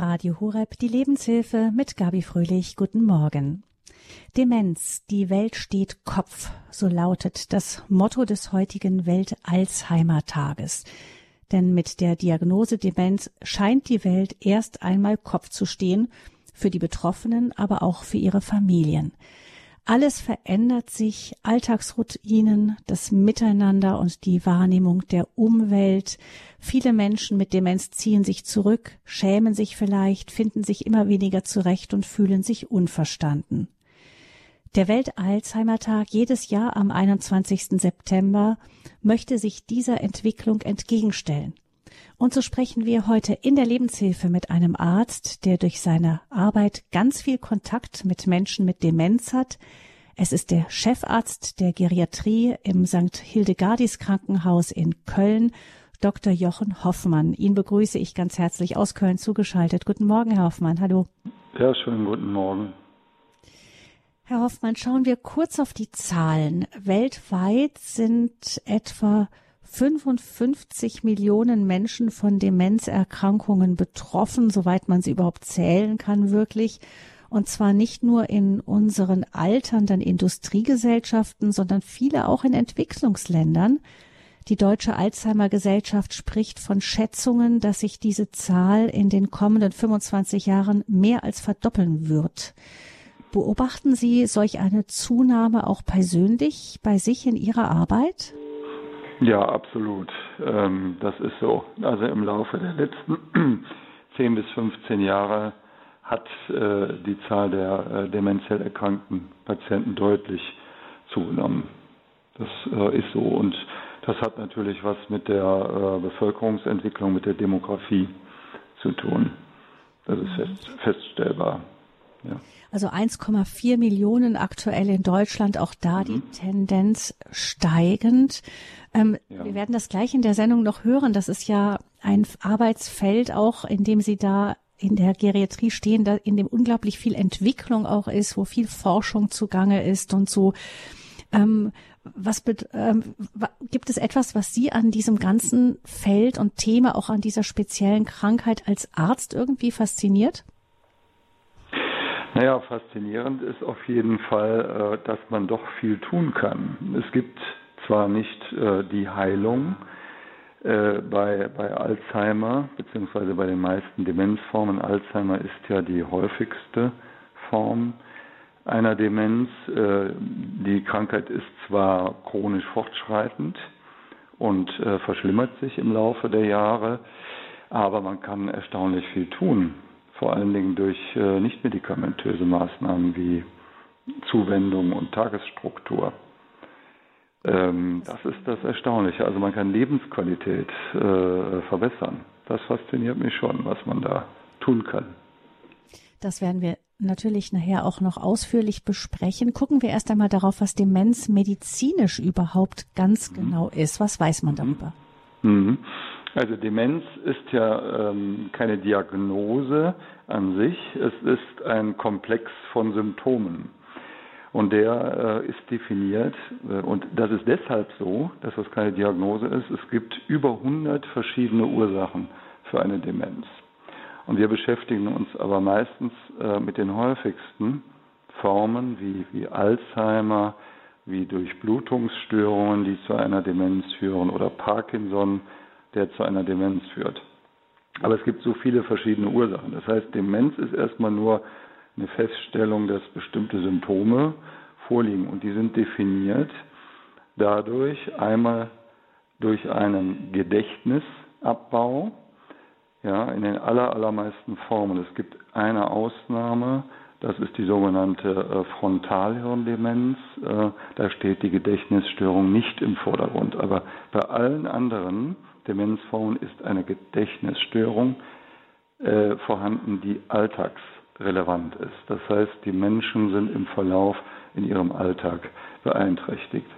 Radio Horeb, die Lebenshilfe mit Gabi Fröhlich. Guten Morgen. Demenz, die Welt steht Kopf, so lautet das Motto des heutigen Welt-Alzheimer-Tages. Denn mit der Diagnose Demenz scheint die Welt erst einmal Kopf zu stehen, für die Betroffenen, aber auch für ihre Familien. Alles verändert sich, Alltagsroutinen, das Miteinander und die Wahrnehmung der Umwelt. Viele Menschen mit Demenz ziehen sich zurück, schämen sich vielleicht, finden sich immer weniger zurecht und fühlen sich unverstanden. Der Welt-Alzheimer-Tag jedes Jahr am 21. September möchte sich dieser Entwicklung entgegenstellen. Und so sprechen wir heute in der Lebenshilfe mit einem Arzt, der durch seine Arbeit ganz viel Kontakt mit Menschen mit Demenz hat. Es ist der Chefarzt der Geriatrie im St. Hildegardis Krankenhaus in Köln, Dr. Jochen Hoffmann. Ihn begrüße ich ganz herzlich aus Köln zugeschaltet. Guten Morgen, Herr Hoffmann. Hallo. Ja, schönen guten Morgen. Herr Hoffmann, schauen wir kurz auf die Zahlen. Weltweit sind etwa 55 Millionen Menschen von Demenzerkrankungen betroffen, soweit man sie überhaupt zählen kann, wirklich. Und zwar nicht nur in unseren alternden Industriegesellschaften, sondern viele auch in Entwicklungsländern. Die Deutsche Alzheimer Gesellschaft spricht von Schätzungen, dass sich diese Zahl in den kommenden 25 Jahren mehr als verdoppeln wird. Beobachten Sie solch eine Zunahme auch persönlich bei sich in Ihrer Arbeit? Ja, absolut. Ähm, das ist so. Also im Laufe der letzten 10 bis 15 Jahre hat äh, die Zahl der äh, demenziell erkrankten Patienten deutlich zugenommen. Das äh, ist so. Und das hat natürlich was mit der Bevölkerungsentwicklung, mit der Demografie zu tun. Das ist fest, feststellbar. Ja. Also 1,4 Millionen aktuell in Deutschland, auch da mhm. die Tendenz steigend. Ähm, ja. Wir werden das gleich in der Sendung noch hören. Das ist ja ein Arbeitsfeld auch, in dem Sie da in der Geriatrie stehen, da in dem unglaublich viel Entwicklung auch ist, wo viel Forschung zugange ist und so. Ähm, was ähm, gibt es etwas, was Sie an diesem ganzen Feld und Thema, auch an dieser speziellen Krankheit als Arzt irgendwie fasziniert? Naja, faszinierend ist auf jeden Fall, äh, dass man doch viel tun kann. Es gibt zwar nicht äh, die Heilung äh, bei, bei Alzheimer, beziehungsweise bei den meisten Demenzformen. Alzheimer ist ja die häufigste Form einer Demenz. Die Krankheit ist zwar chronisch fortschreitend und verschlimmert sich im Laufe der Jahre, aber man kann erstaunlich viel tun vor allen Dingen durch äh, nichtmedikamentöse Maßnahmen wie Zuwendung und Tagesstruktur. Ähm, das ist das Erstaunliche. Also man kann Lebensqualität äh, verbessern. Das fasziniert mich schon, was man da tun kann. Das werden wir natürlich nachher auch noch ausführlich besprechen. Gucken wir erst einmal darauf, was Demenz medizinisch überhaupt ganz mhm. genau ist. Was weiß man darüber? Mhm. Also Demenz ist ja ähm, keine Diagnose an sich, es ist ein Komplex von Symptomen. Und der äh, ist definiert, äh, und das ist deshalb so, dass das keine Diagnose ist. Es gibt über 100 verschiedene Ursachen für eine Demenz. Und wir beschäftigen uns aber meistens äh, mit den häufigsten Formen wie, wie Alzheimer, wie Durchblutungsstörungen, die zu einer Demenz führen, oder Parkinson, der zu einer Demenz führt. Aber es gibt so viele verschiedene Ursachen. Das heißt, Demenz ist erstmal nur eine Feststellung, dass bestimmte Symptome vorliegen und die sind definiert dadurch einmal durch einen Gedächtnisabbau, ja, in den aller, allermeisten Formen. Es gibt eine Ausnahme, das ist die sogenannte äh, Frontalhirndemenz. Äh, da steht die Gedächtnisstörung nicht im Vordergrund. Aber bei allen anderen Demenzformen ist eine Gedächtnisstörung äh, vorhanden, die alltagsrelevant ist. Das heißt, die Menschen sind im Verlauf in ihrem Alltag beeinträchtigt.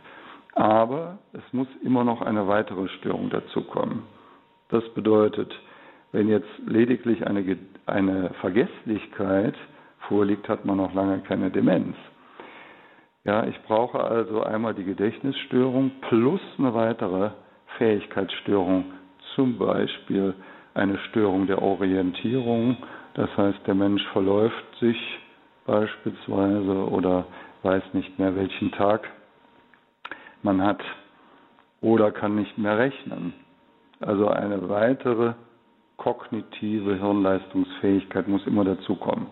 Aber es muss immer noch eine weitere Störung dazukommen. Das bedeutet, wenn jetzt lediglich eine, eine Vergesslichkeit vorliegt, hat man noch lange keine Demenz. Ja, ich brauche also einmal die Gedächtnisstörung plus eine weitere Fähigkeitsstörung, zum Beispiel eine Störung der Orientierung, Das heißt, der Mensch verläuft sich beispielsweise oder weiß nicht mehr, welchen Tag man hat oder kann nicht mehr rechnen. Also eine weitere kognitive Hirnleistungsfähigkeit muss immer dazukommen.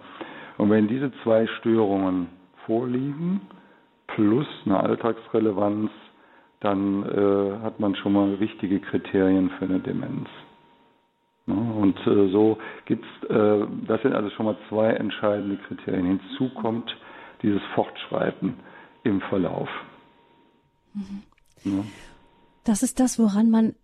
Und wenn diese zwei Störungen vorliegen, plus eine Alltagsrelevanz, dann äh, hat man schon mal wichtige Kriterien für eine Demenz. Ja, und äh, so gibt es, äh, das sind also schon mal zwei entscheidende Kriterien. Hinzu kommt dieses Fortschreiten im Verlauf. Mhm. Ja. Das ist das, woran man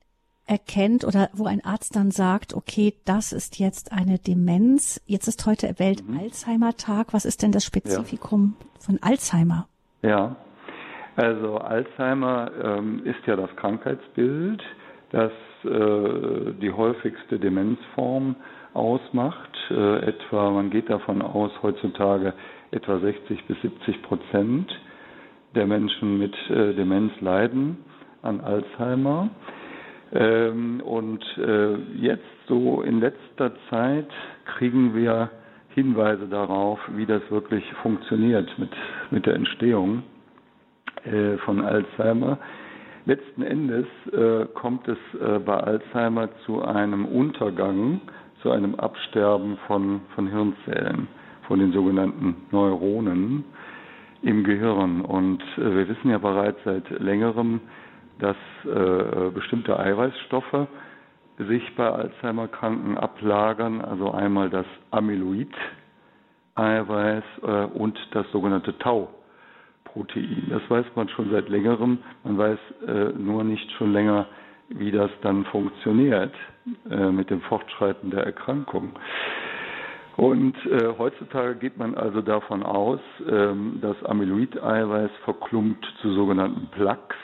erkennt oder wo ein Arzt dann sagt, okay, das ist jetzt eine Demenz. Jetzt ist heute Welt-Alzheimer-Tag. Was ist denn das Spezifikum ja. von Alzheimer? Ja, also Alzheimer ähm, ist ja das Krankheitsbild, das äh, die häufigste Demenzform ausmacht. Äh, etwa, man geht davon aus, heutzutage etwa 60 bis 70 Prozent der Menschen mit äh, Demenz leiden an Alzheimer. Ähm, und äh, jetzt so in letzter Zeit kriegen wir Hinweise darauf, wie das wirklich funktioniert mit, mit der Entstehung äh, von Alzheimer. Letzten Endes äh, kommt es äh, bei Alzheimer zu einem Untergang, zu einem Absterben von, von Hirnzellen, von den sogenannten Neuronen im Gehirn. Und äh, wir wissen ja bereits seit längerem, dass äh, bestimmte Eiweißstoffe sich bei Alzheimer-Kranken ablagern, also einmal das Amyloid-Eiweiß äh, und das sogenannte Tau-Protein. Das weiß man schon seit längerem, man weiß äh, nur nicht schon länger, wie das dann funktioniert äh, mit dem Fortschreiten der Erkrankung. Und äh, heutzutage geht man also davon aus, ähm, dass Amyloid-Eiweiß verklumpt zu sogenannten Plaques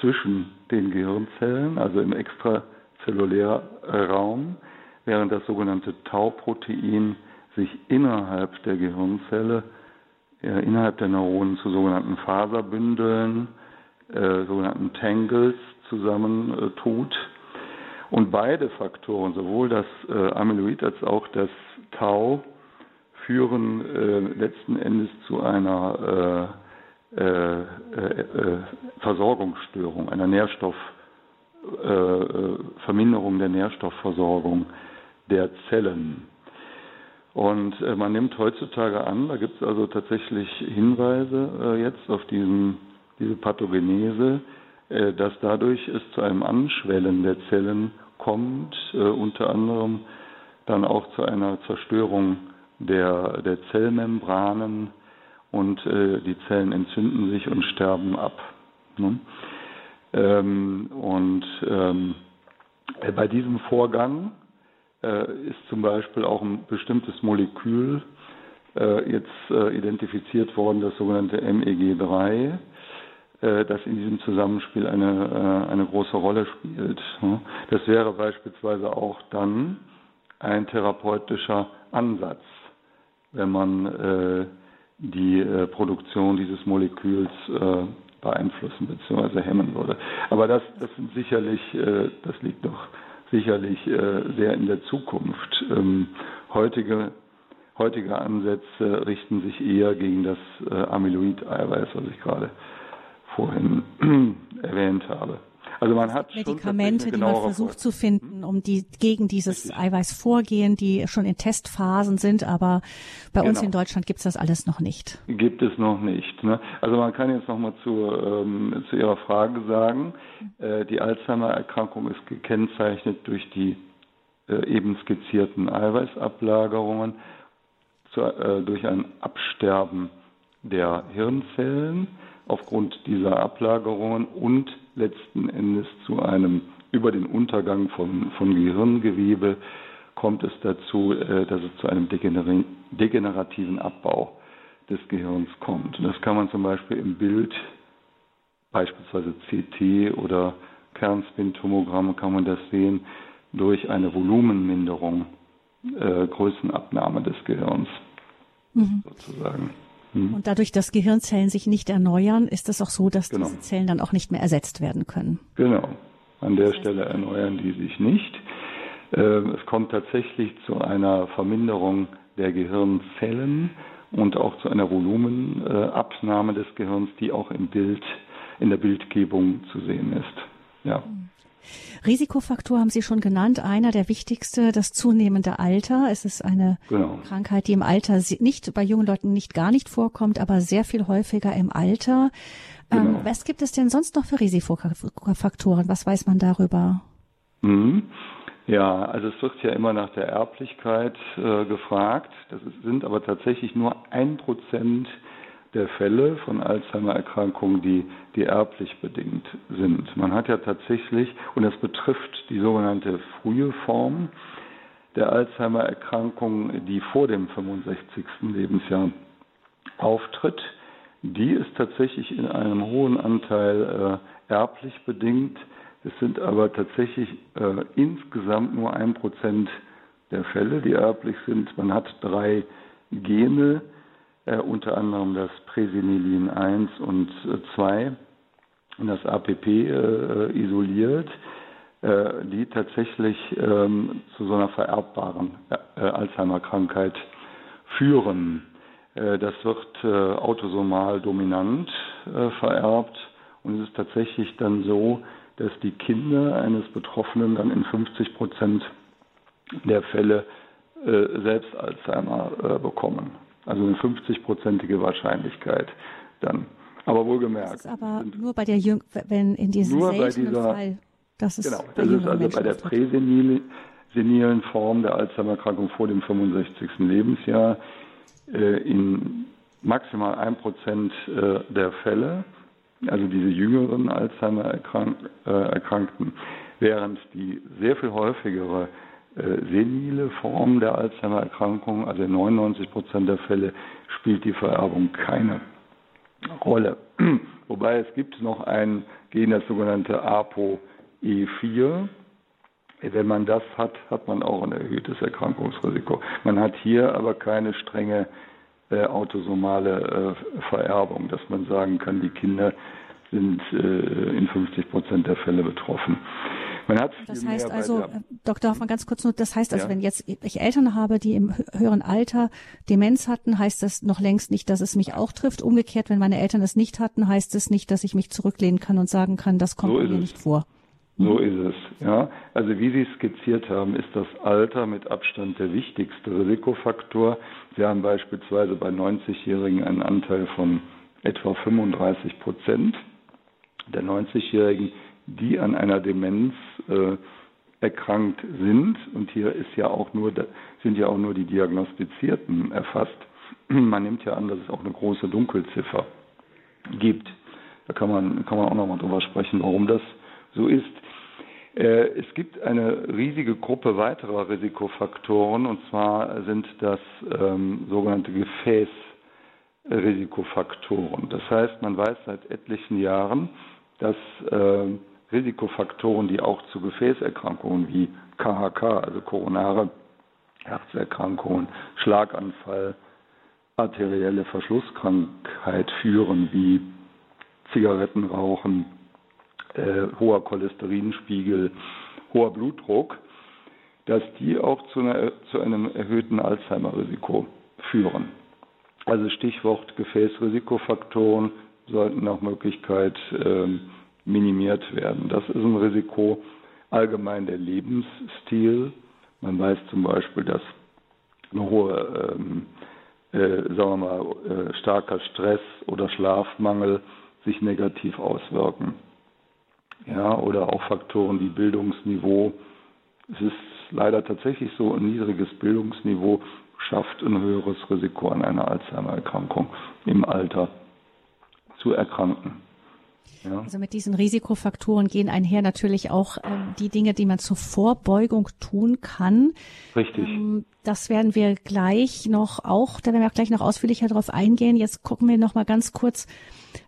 zwischen den Gehirnzellen, also im Extrazellularraum, während das sogenannte Tau-Protein sich innerhalb der Gehirnzelle, äh, innerhalb der Neuronen zu sogenannten Faserbündeln, äh, sogenannten Tangles zusammentut. Äh, Und beide Faktoren, sowohl das äh, Amyloid als auch das Tau, führen äh, letzten Endes zu einer äh, Versorgungsstörung, einer Nährstoffverminderung der Nährstoffversorgung der Zellen. Und man nimmt heutzutage an, da gibt es also tatsächlich Hinweise jetzt auf diesen, diese Pathogenese, dass dadurch es zu einem Anschwellen der Zellen kommt, unter anderem dann auch zu einer Zerstörung der, der Zellmembranen, und äh, die Zellen entzünden sich und sterben ab. Ne? Ähm, und ähm, äh, bei diesem Vorgang äh, ist zum Beispiel auch ein bestimmtes Molekül äh, jetzt äh, identifiziert worden, das sogenannte MEG3, äh, das in diesem Zusammenspiel eine, eine große Rolle spielt. Ne? Das wäre beispielsweise auch dann ein therapeutischer Ansatz, wenn man die äh, Produktion dieses Moleküls äh, beeinflussen bzw. hemmen würde. Aber das, das sind sicherlich, äh, das liegt doch sicherlich äh, sehr in der Zukunft. Ähm, heutige, heutige Ansätze richten sich eher gegen das äh, Amyloid-Eiweiß, was ich gerade vorhin erwähnt habe. Also man hat Medikamente, die man versucht zu finden, um die gegen dieses Richtig. Eiweiß vorgehen, die schon in Testphasen sind, aber bei genau. uns in Deutschland gibt es das alles noch nicht. Gibt es noch nicht. Ne? Also man kann jetzt noch mal zu, ähm, zu Ihrer Frage sagen, äh, die Alzheimer-Erkrankung ist gekennzeichnet durch die äh, eben skizzierten Eiweißablagerungen, zu, äh, durch ein Absterben der Hirnzellen aufgrund dieser Ablagerungen und letzten Endes zu einem, über den Untergang von, von Gehirngewebe kommt es dazu, äh, dass es zu einem degenerativen Abbau des Gehirns kommt. Und das kann man zum Beispiel im Bild, beispielsweise CT oder Kernspintomogramm, kann man das sehen, durch eine Volumenminderung, äh, Größenabnahme des Gehirns mhm. sozusagen. Mhm. Und dadurch, dass Gehirnzellen sich nicht erneuern, ist es auch so, dass genau. diese Zellen dann auch nicht mehr ersetzt werden können. Genau. An der Stelle erneuern die sich nicht. Äh, es kommt tatsächlich zu einer Verminderung der Gehirnzellen und auch zu einer Volumenabnahme des Gehirns, die auch im Bild, in der Bildgebung zu sehen ist. Ja. Risikofaktor haben Sie schon genannt. Einer der wichtigste, das zunehmende Alter. Es ist eine genau. Krankheit, die im Alter nicht, bei jungen Leuten nicht gar nicht vorkommt, aber sehr viel häufiger im Alter. Ähm, genau. Ähm, was gibt es denn sonst noch für Risikofaktoren? Was weiß man darüber? Mhm. Ja, also es wird ja immer nach der Erblichkeit äh, gefragt. Das sind aber tatsächlich nur ein Prozent der Fälle von Alzheimer-Erkrankungen, die, die erblich bedingt sind. Man hat ja tatsächlich, und das betrifft die sogenannte frühe Form der Alzheimer-Erkrankung, die vor dem 65. Lebensjahr auftritt, die ist tatsächlich in einem hohen Anteil äh, erblich bedingt. Es sind aber tatsächlich äh, insgesamt nur ein Prozent der Fälle, die erblich sind. Man hat drei Gene, äh, unter anderem das Presenilin 1 und 2 und das APP äh, isoliert, äh, die tatsächlich ähm, zu so einer vererbbaren äh, Alzheimer-Krankheit führen. Äh, das wird äh, autosomal dominant vererbt und es ist tatsächlich dann so, dass die Kinder eines Betroffenen dann in 50 Prozent der Fälle selbst Alzheimer bekommen. Also eine 50-prozentige Wahrscheinlichkeit dann. Aber wohlgemerkt. Das ist aber nur bei der Jüng wenn in diesem nur bei dieser, Fall. Das ist genau, das ist also bei der präsenilen Form der Alzheimer-Erkrankung vor dem 65. Lebensjahr äh, in maximal ein Prozent äh, der Fälle, also diese jüngeren Alzheimer-Erkrankten, während die sehr viel häufigere äh, senile Form der Alzheimer-Erkrankung, also in 99 Prozent der Fälle spielt die Vererbung keine Rolle. Wobei es gibt noch ein Gen, das sogenannte ApoE4. Wenn man das hat, hat man auch ein erhöhtes Erkrankungsrisiko. Man hat hier aber keine strenge äh, autosomale äh, Vererbung, dass man sagen kann, die Kinder sind äh, in 50 Prozent der Fälle betroffen. Man hat das heißt also, äh, Dr. Hoffmann, ganz kurz nur, das heißt also, ja. wenn jetzt ich Eltern habe, die im höheren Alter Demenz hatten, heißt das noch längst nicht, dass es mich auch trifft. Umgekehrt, wenn meine Eltern es nicht hatten, heißt es nicht, dass ich mich zurücklehnen kann und sagen kann, das kommt so mir nicht vor. So mhm. ist es, ja. Also wie Sie skizziert haben, ist das Alter mit Abstand der wichtigste Risikofaktor. Sie haben beispielsweise bei 90-Jährigen einen Anteil von etwa 35 Prozent der 90-Jährigen, die an einer Demenz äh, erkrankt sind. Und hier ist ja auch nur, sind ja auch nur die Diagnostizierten erfasst. Man nimmt ja an, dass es auch eine große Dunkelziffer gibt. Da kann man, kann man auch nochmal drüber sprechen, warum das so ist. Äh, es gibt eine riesige Gruppe weiterer Risikofaktoren, und zwar sind das ähm, sogenannte Gefäßrisikofaktoren. Das heißt, man weiß seit etlichen Jahren, dass äh, Risikofaktoren, die auch zu Gefäßerkrankungen wie KHK, also koronare Herzerkrankungen, Schlaganfall, arterielle Verschlusskrankheit führen, wie Zigarettenrauchen, äh, hoher Cholesterinspiegel, hoher Blutdruck, dass die auch zu, einer, zu einem erhöhten Alzheimer-Risiko führen. Also Stichwort Gefäßrisikofaktoren sollten nach Möglichkeit ähm, minimiert werden. Das ist ein Risiko allgemein der Lebensstil. Man weiß zum Beispiel, dass eine hohe, ähm, äh, sagen wir mal, äh, starker Stress oder Schlafmangel sich negativ auswirken. Ja, oder auch Faktoren wie Bildungsniveau. Es ist leider tatsächlich so, ein niedriges Bildungsniveau schafft ein höheres Risiko an einer Alzheimer-Erkrankung im Alter zu erkranken. Ja. Also mit diesen Risikofaktoren gehen einher natürlich auch ähm, die Dinge, die man zur Vorbeugung tun kann. Richtig. Ähm, das werden wir gleich noch auch, da werden wir auch gleich noch ausführlicher darauf eingehen. Jetzt gucken wir noch mal ganz kurz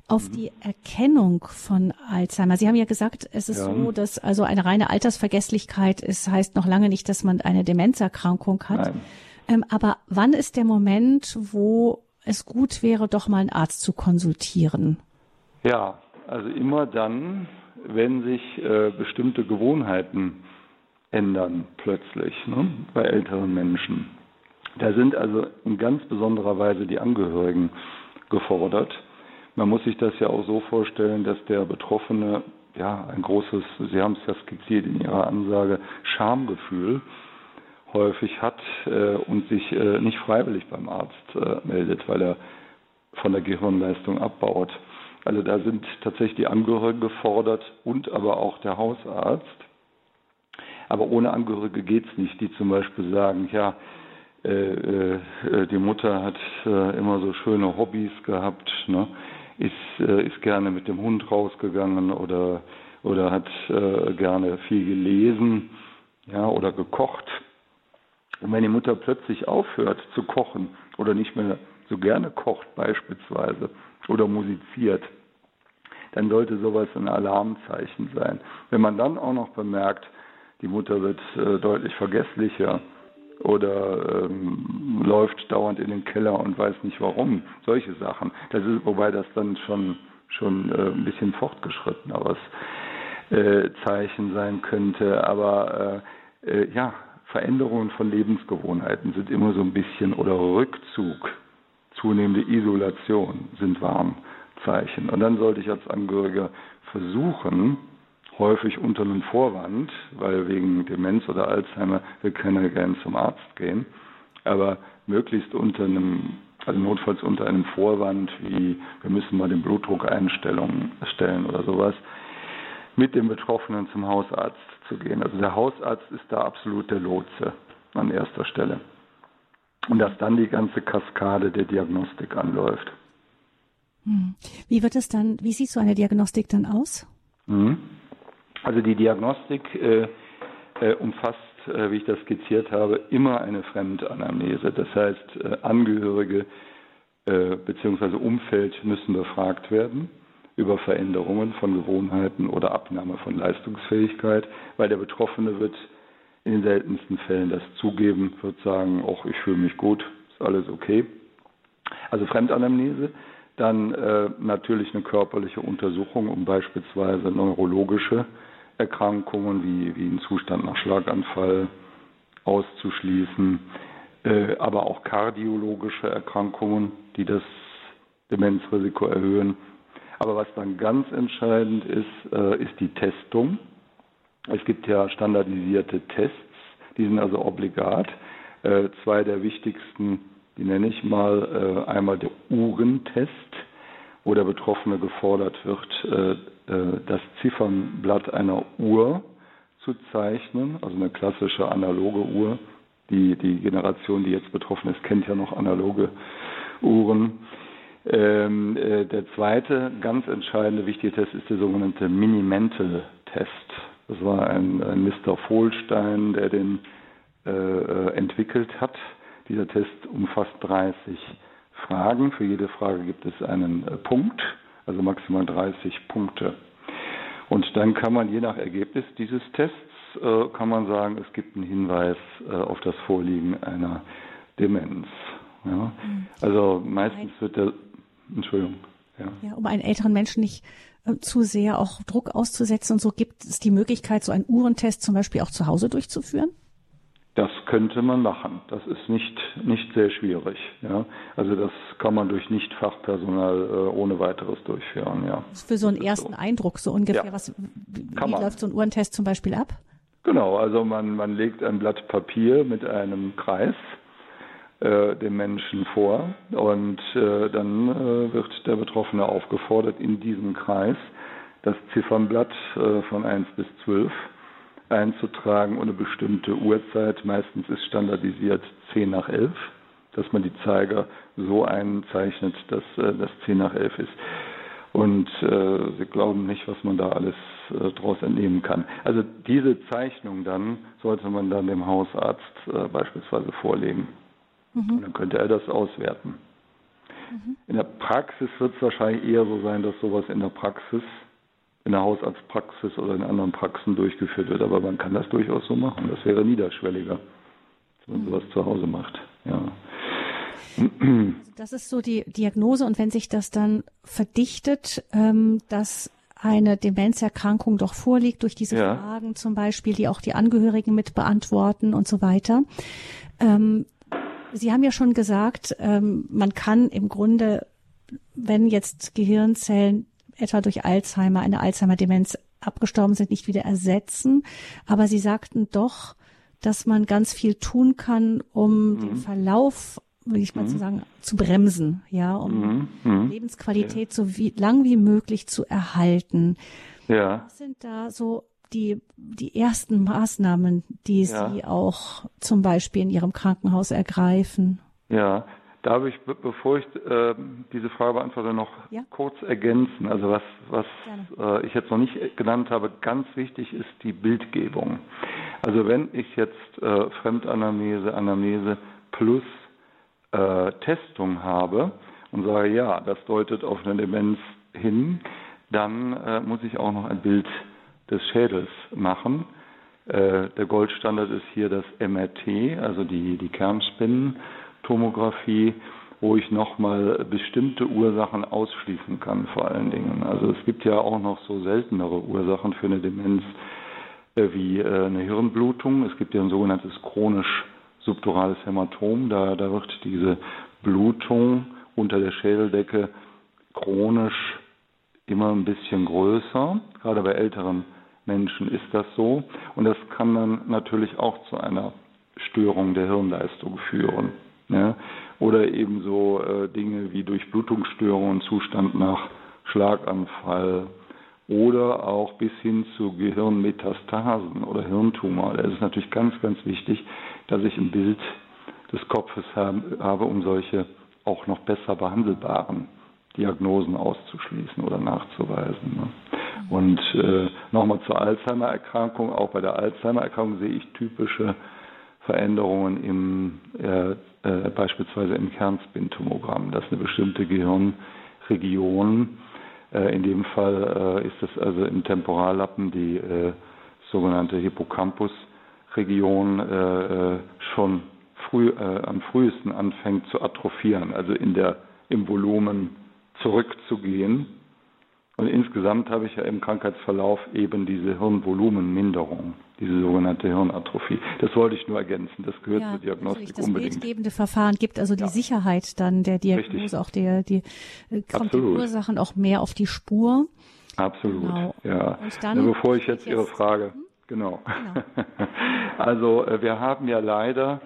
auf mhm. die Erkennung von Alzheimer. Sie haben ja gesagt, es ist ja. so, dass also eine reine Altersvergesslichkeit ist, heißt noch lange nicht, dass man eine Demenzerkrankung hat. Ähm, aber wann ist der Moment, wo es gut wäre, doch mal einen Arzt zu konsultieren? Ja, also immer dann, wenn sich äh, bestimmte Gewohnheiten ändern plötzlich ne, bei älteren Menschen. Da sind also in ganz besonderer Weise die Angehörigen gefordert. Man muss sich das ja auch so vorstellen, dass der Betroffene ja ein großes, Sie haben es ja skizziert in Ihrer Ansage, Schamgefühl häufig hat äh, und sich äh, nicht freiwillig beim Arzt äh, meldet, weil er von der Gehirnleistung abbaut. Also da sind tatsächlich die Angehörigen gefordert und aber auch der Hausarzt. Aber ohne Angehörige geht es nicht, die zum Beispiel sagen, ja, äh, äh, die Mutter hat äh, immer so schöne Hobbys gehabt, ne? ist, äh, ist gerne mit dem Hund rausgegangen oder, oder hat äh, gerne viel gelesen ja, oder gekocht. Und wenn die Mutter plötzlich aufhört zu kochen oder nicht mehr so gerne kocht beispielsweise oder musiziert, dann sollte sowas ein Alarmzeichen sein. Wenn man dann auch noch bemerkt, die Mutter wird äh, deutlich vergesslicher oder ähm, läuft dauernd in den Keller und weiß nicht warum, solche Sachen. Das ist, wobei das dann schon schon äh, ein bisschen fortgeschritteneres äh, Zeichen sein könnte. Aber äh, äh, ja, Veränderungen von Lebensgewohnheiten sind immer so ein bisschen oder Rückzug, zunehmende Isolation sind Warnzeichen. Und dann sollte ich als Angehöriger versuchen, häufig unter einem Vorwand, weil wegen Demenz oder Alzheimer will keiner gern zum Arzt gehen, aber möglichst unter einem, also notfalls unter einem Vorwand wie wir müssen mal den Blutdruck einstellen oder sowas, mit dem Betroffenen zum Hausarzt zu gehen. Also der Hausarzt ist da absolut der Lotse an erster Stelle. Und dass dann die ganze Kaskade der Diagnostik anläuft. Hm. Wie wird es dann, wie sieht so eine Diagnostik dann aus? Mhm. Also die Diagnostik äh, äh, umfasst, äh, wie ich das skizziert habe, immer eine Fremdanamnese. Das heißt, äh, Angehörige äh, bzw. Umfeld müssen befragt werden über Veränderungen von Gewohnheiten oder Abnahme von Leistungsfähigkeit, weil der Betroffene wird in den seltensten Fällen das zugeben, wird sagen, auch ich fühle mich gut, ist alles okay. Also Fremdanamnese, dann äh, natürlich eine körperliche Untersuchung, um beispielsweise neurologische Erkrankungen wie, wie einen Zustand nach Schlaganfall auszuschließen, äh, aber auch kardiologische Erkrankungen, die das Demenzrisiko erhöhen, aber was dann ganz entscheidend ist, äh, ist die Testung. Es gibt ja standardisierte Tests, die sind also obligat. Äh, zwei der wichtigsten, die nenne ich mal, äh, einmal der Uhrentest, wo der Betroffene gefordert wird, das Ziffernblatt einer Uhr zu zeichnen, also eine klassische analoge Uhr. Die, die Generation, die jetzt betroffen ist, kennt ja noch analoge Uhren. Ähm, äh, der zweite ganz entscheidende wichtige Test ist der sogenannte Mini-Mental-Test. Das war ein, ein Mr. Vohlstein, der den äh, äh, entwickelt hat. Dieser Test umfasst 30 Fragen. Für jede Frage gibt es einen äh, Punkt, also maximal 30 Punkte. Und dann kann man je nach Ergebnis dieses Tests äh, kann man sagen, es gibt einen Hinweis äh, auf das Vorliegen einer Demenz. Ja? Mhm. Also meistens wird der Entschuldigung. Ja. ja, um einen älteren Menschen nicht äh, zu sehr auch Druck auszusetzen und so gibt es die Möglichkeit, so einen Uhrentest zum Beispiel auch zu Hause durchzuführen? Das könnte man machen. Das ist nicht, nicht sehr schwierig. Ja. Also das kann man durch Nicht-Fachpersonal äh, ohne weiteres durchführen. Ja. Für so einen ersten so. Eindruck so ungefähr. Ja. Was, wie kann läuft so ein Uhrentest zum Beispiel ab? Genau, also man, man legt ein Blatt Papier mit einem Kreis äh, dem Menschen vor und äh, dann äh, wird der Betroffene aufgefordert, in diesem Kreis das Ziffernblatt äh, von 1 bis 12 einzutragen und eine bestimmte Uhrzeit, meistens ist standardisiert 10 nach 11, dass man die Zeiger so einzeichnet, dass äh, das 10 nach 11 ist. Und äh, Sie glauben nicht, was man da alles daraus entnehmen kann. Also diese Zeichnung dann sollte man dann dem Hausarzt beispielsweise vorlegen. Mhm. Und dann könnte er das auswerten. Mhm. In der Praxis wird es wahrscheinlich eher so sein, dass sowas in der Praxis, in der Hausarztpraxis oder in anderen Praxen durchgeführt wird. Aber man kann das durchaus so machen. Das wäre niederschwelliger, wenn man mhm. sowas zu Hause macht. Ja. Das ist so die Diagnose und wenn sich das dann verdichtet, ähm, dass eine Demenzerkrankung doch vorliegt durch diese ja. Fragen zum Beispiel, die auch die Angehörigen mit beantworten und so weiter. Ähm, Sie haben ja schon gesagt, ähm, man kann im Grunde, wenn jetzt Gehirnzellen etwa durch Alzheimer, eine Alzheimer-Demenz abgestorben sind, nicht wieder ersetzen. Aber Sie sagten doch, dass man ganz viel tun kann, um mhm. den Verlauf, will ich mal mhm. sagen, zu bremsen, ja, um mhm. mhm. Lebensqualität ja. so wie, lang wie möglich zu erhalten. Ja. Was sind da so die, die ersten Maßnahmen, die ja. Sie auch zum Beispiel in Ihrem Krankenhaus ergreifen? Ja, Darf ich, bevor ich äh, diese Frage beantworte, noch ja? kurz ergänzen? Also was, was äh, ich jetzt noch nicht genannt habe, ganz wichtig ist die Bildgebung. Also wenn ich jetzt äh, Fremdanamnese, Anamnese plus äh, Testung habe und sage, ja, das deutet auf eine Demenz hin, dann äh, muss ich auch noch ein Bild des Schädels machen. Äh, der Goldstandard ist hier das MRT, also die, die Kernspintomographie, wo ich nochmal bestimmte Ursachen ausschließen kann, vor allen Dingen. Also es gibt ja auch noch so seltenere Ursachen für eine Demenz äh, wie äh, eine Hirnblutung. Es gibt ja ein sogenanntes chronisch subdurales Hämatom. Da, da wird diese Blutung unter der Schädeldecke chronisch immer ein bisschen größer, gerade bei älteren Menschen ist das so. Und das kann dann natürlich auch zu einer Störung der Hirnleistung führen. Ja? Oder ebenso äh, Dinge wie Durchblutungsstörungen, Zustand nach Schlaganfall oder auch bis hin zu Gehirnmetastasen oder Hirntumor. Da ist es natürlich ganz, ganz wichtig, dass ich ein Bild des Kopfes habe, um solche auch noch besser behandelbaren Diagnosen auszuschließen oder nachzuweisen. Ne? Und äh, nochmal zur Alzheimer-Erkrankung. Auch bei der Alzheimer-Erkrankung sehe ich typische Veränderungen im, äh, äh, beispielsweise im Kernspintomogramm. Das ist eine bestimmte Gehirnregion. Äh, in dem Fall äh, ist es also im Temporallappen die äh, sogenannte Hippocampus-Region äh, schon früh, am frühesten anfängt zu atrophieren, also in der, im Volumen zurückzugehen und insgesamt habe ich ja im Krankheitsverlauf eben diese Hirnvolumenminderung, diese sogenannte Hirnatrophie. Das wollte ich nur ergänzen. Das gehört ja, zur Diagnostik das unbedingt. Das bildgebende Verfahren gibt also die ja. Sicherheit dann der Diagnose, Richtig. auch der, die, äh, kommt die Ursachen auch mehr auf die Spur. Absolut, genau. ja. Und dann, ja, bevor ich jetzt, jetzt Ihre Frage, hm? genau. genau. also äh, wir haben ja leider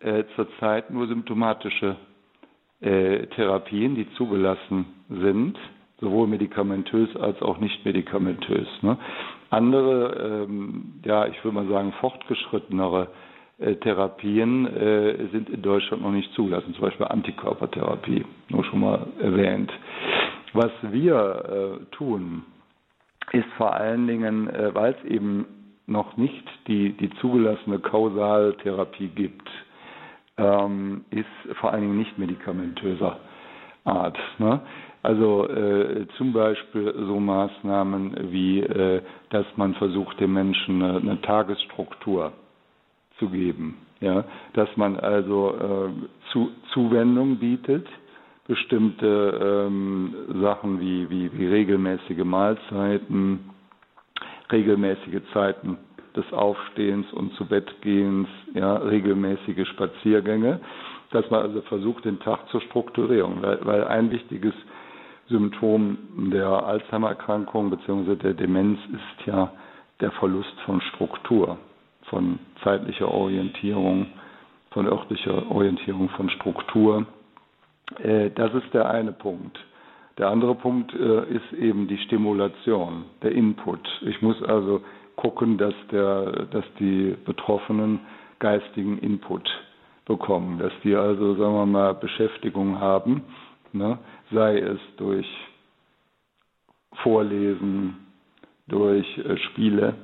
äh, zurzeit nur symptomatische äh, Therapien, die zugelassen sind sowohl medikamentös als auch nicht medikamentös. Ne? Andere, ähm, ja, ich würde mal sagen, fortgeschrittenere äh, Therapien äh, sind in Deutschland noch nicht zugelassen, zum Beispiel Antikörpertherapie, nur schon mal erwähnt. Was wir äh, tun, ist vor allen Dingen, äh, weil es eben noch nicht die, die zugelassene Kausaltherapie gibt, ähm, ist vor allen Dingen nicht medikamentöser Art. Ne? Also äh, zum Beispiel so Maßnahmen wie, äh, dass man versucht, dem Menschen eine, eine Tagesstruktur zu geben. Ja? Dass man also äh, zu, Zuwendung bietet, bestimmte ähm, Sachen wie, wie, wie regelmäßige Mahlzeiten, regelmäßige Zeiten des Aufstehens und zu Bettgehens, ja, regelmäßige Spaziergänge, dass man also versucht, den Tag zu strukturieren, weil, weil ein wichtiges Symptom der Alzheimer-Erkrankung bzw. der Demenz ist ja der Verlust von Struktur, von zeitlicher Orientierung, von örtlicher Orientierung, von Struktur. Äh, das ist der eine Punkt. Der andere Punkt äh, ist eben die Stimulation, der Input. Ich muss also gucken, dass, der, dass die Betroffenen geistigen Input bekommen, dass die also, sagen wir mal, Beschäftigung haben ne? sei es durch Vorlesen, durch äh, Spiele,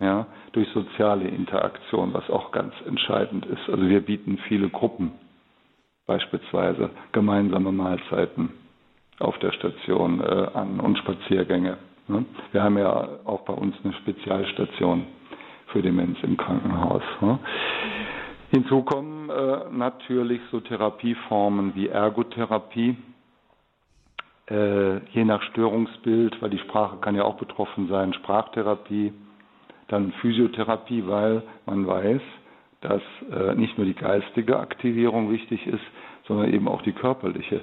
ja, durch soziale Interaktion, was auch ganz entscheidend ist. Also wir bieten viele Gruppen, beispielsweise gemeinsame Mahlzeiten auf der Station äh, an und Spaziergänge. Ne? Wir haben ja auch bei uns eine Spezialstation für Demenz im Krankenhaus. Ne? Hinzu kommen äh, natürlich so Therapieformen wie Ergotherapie, äh, je nach Störungsbild, weil die Sprache kann ja auch betroffen sein, Sprachtherapie, dann Physiotherapie, weil man weiß, dass äh, nicht nur die geistige Aktivierung wichtig ist, sondern eben auch die körperliche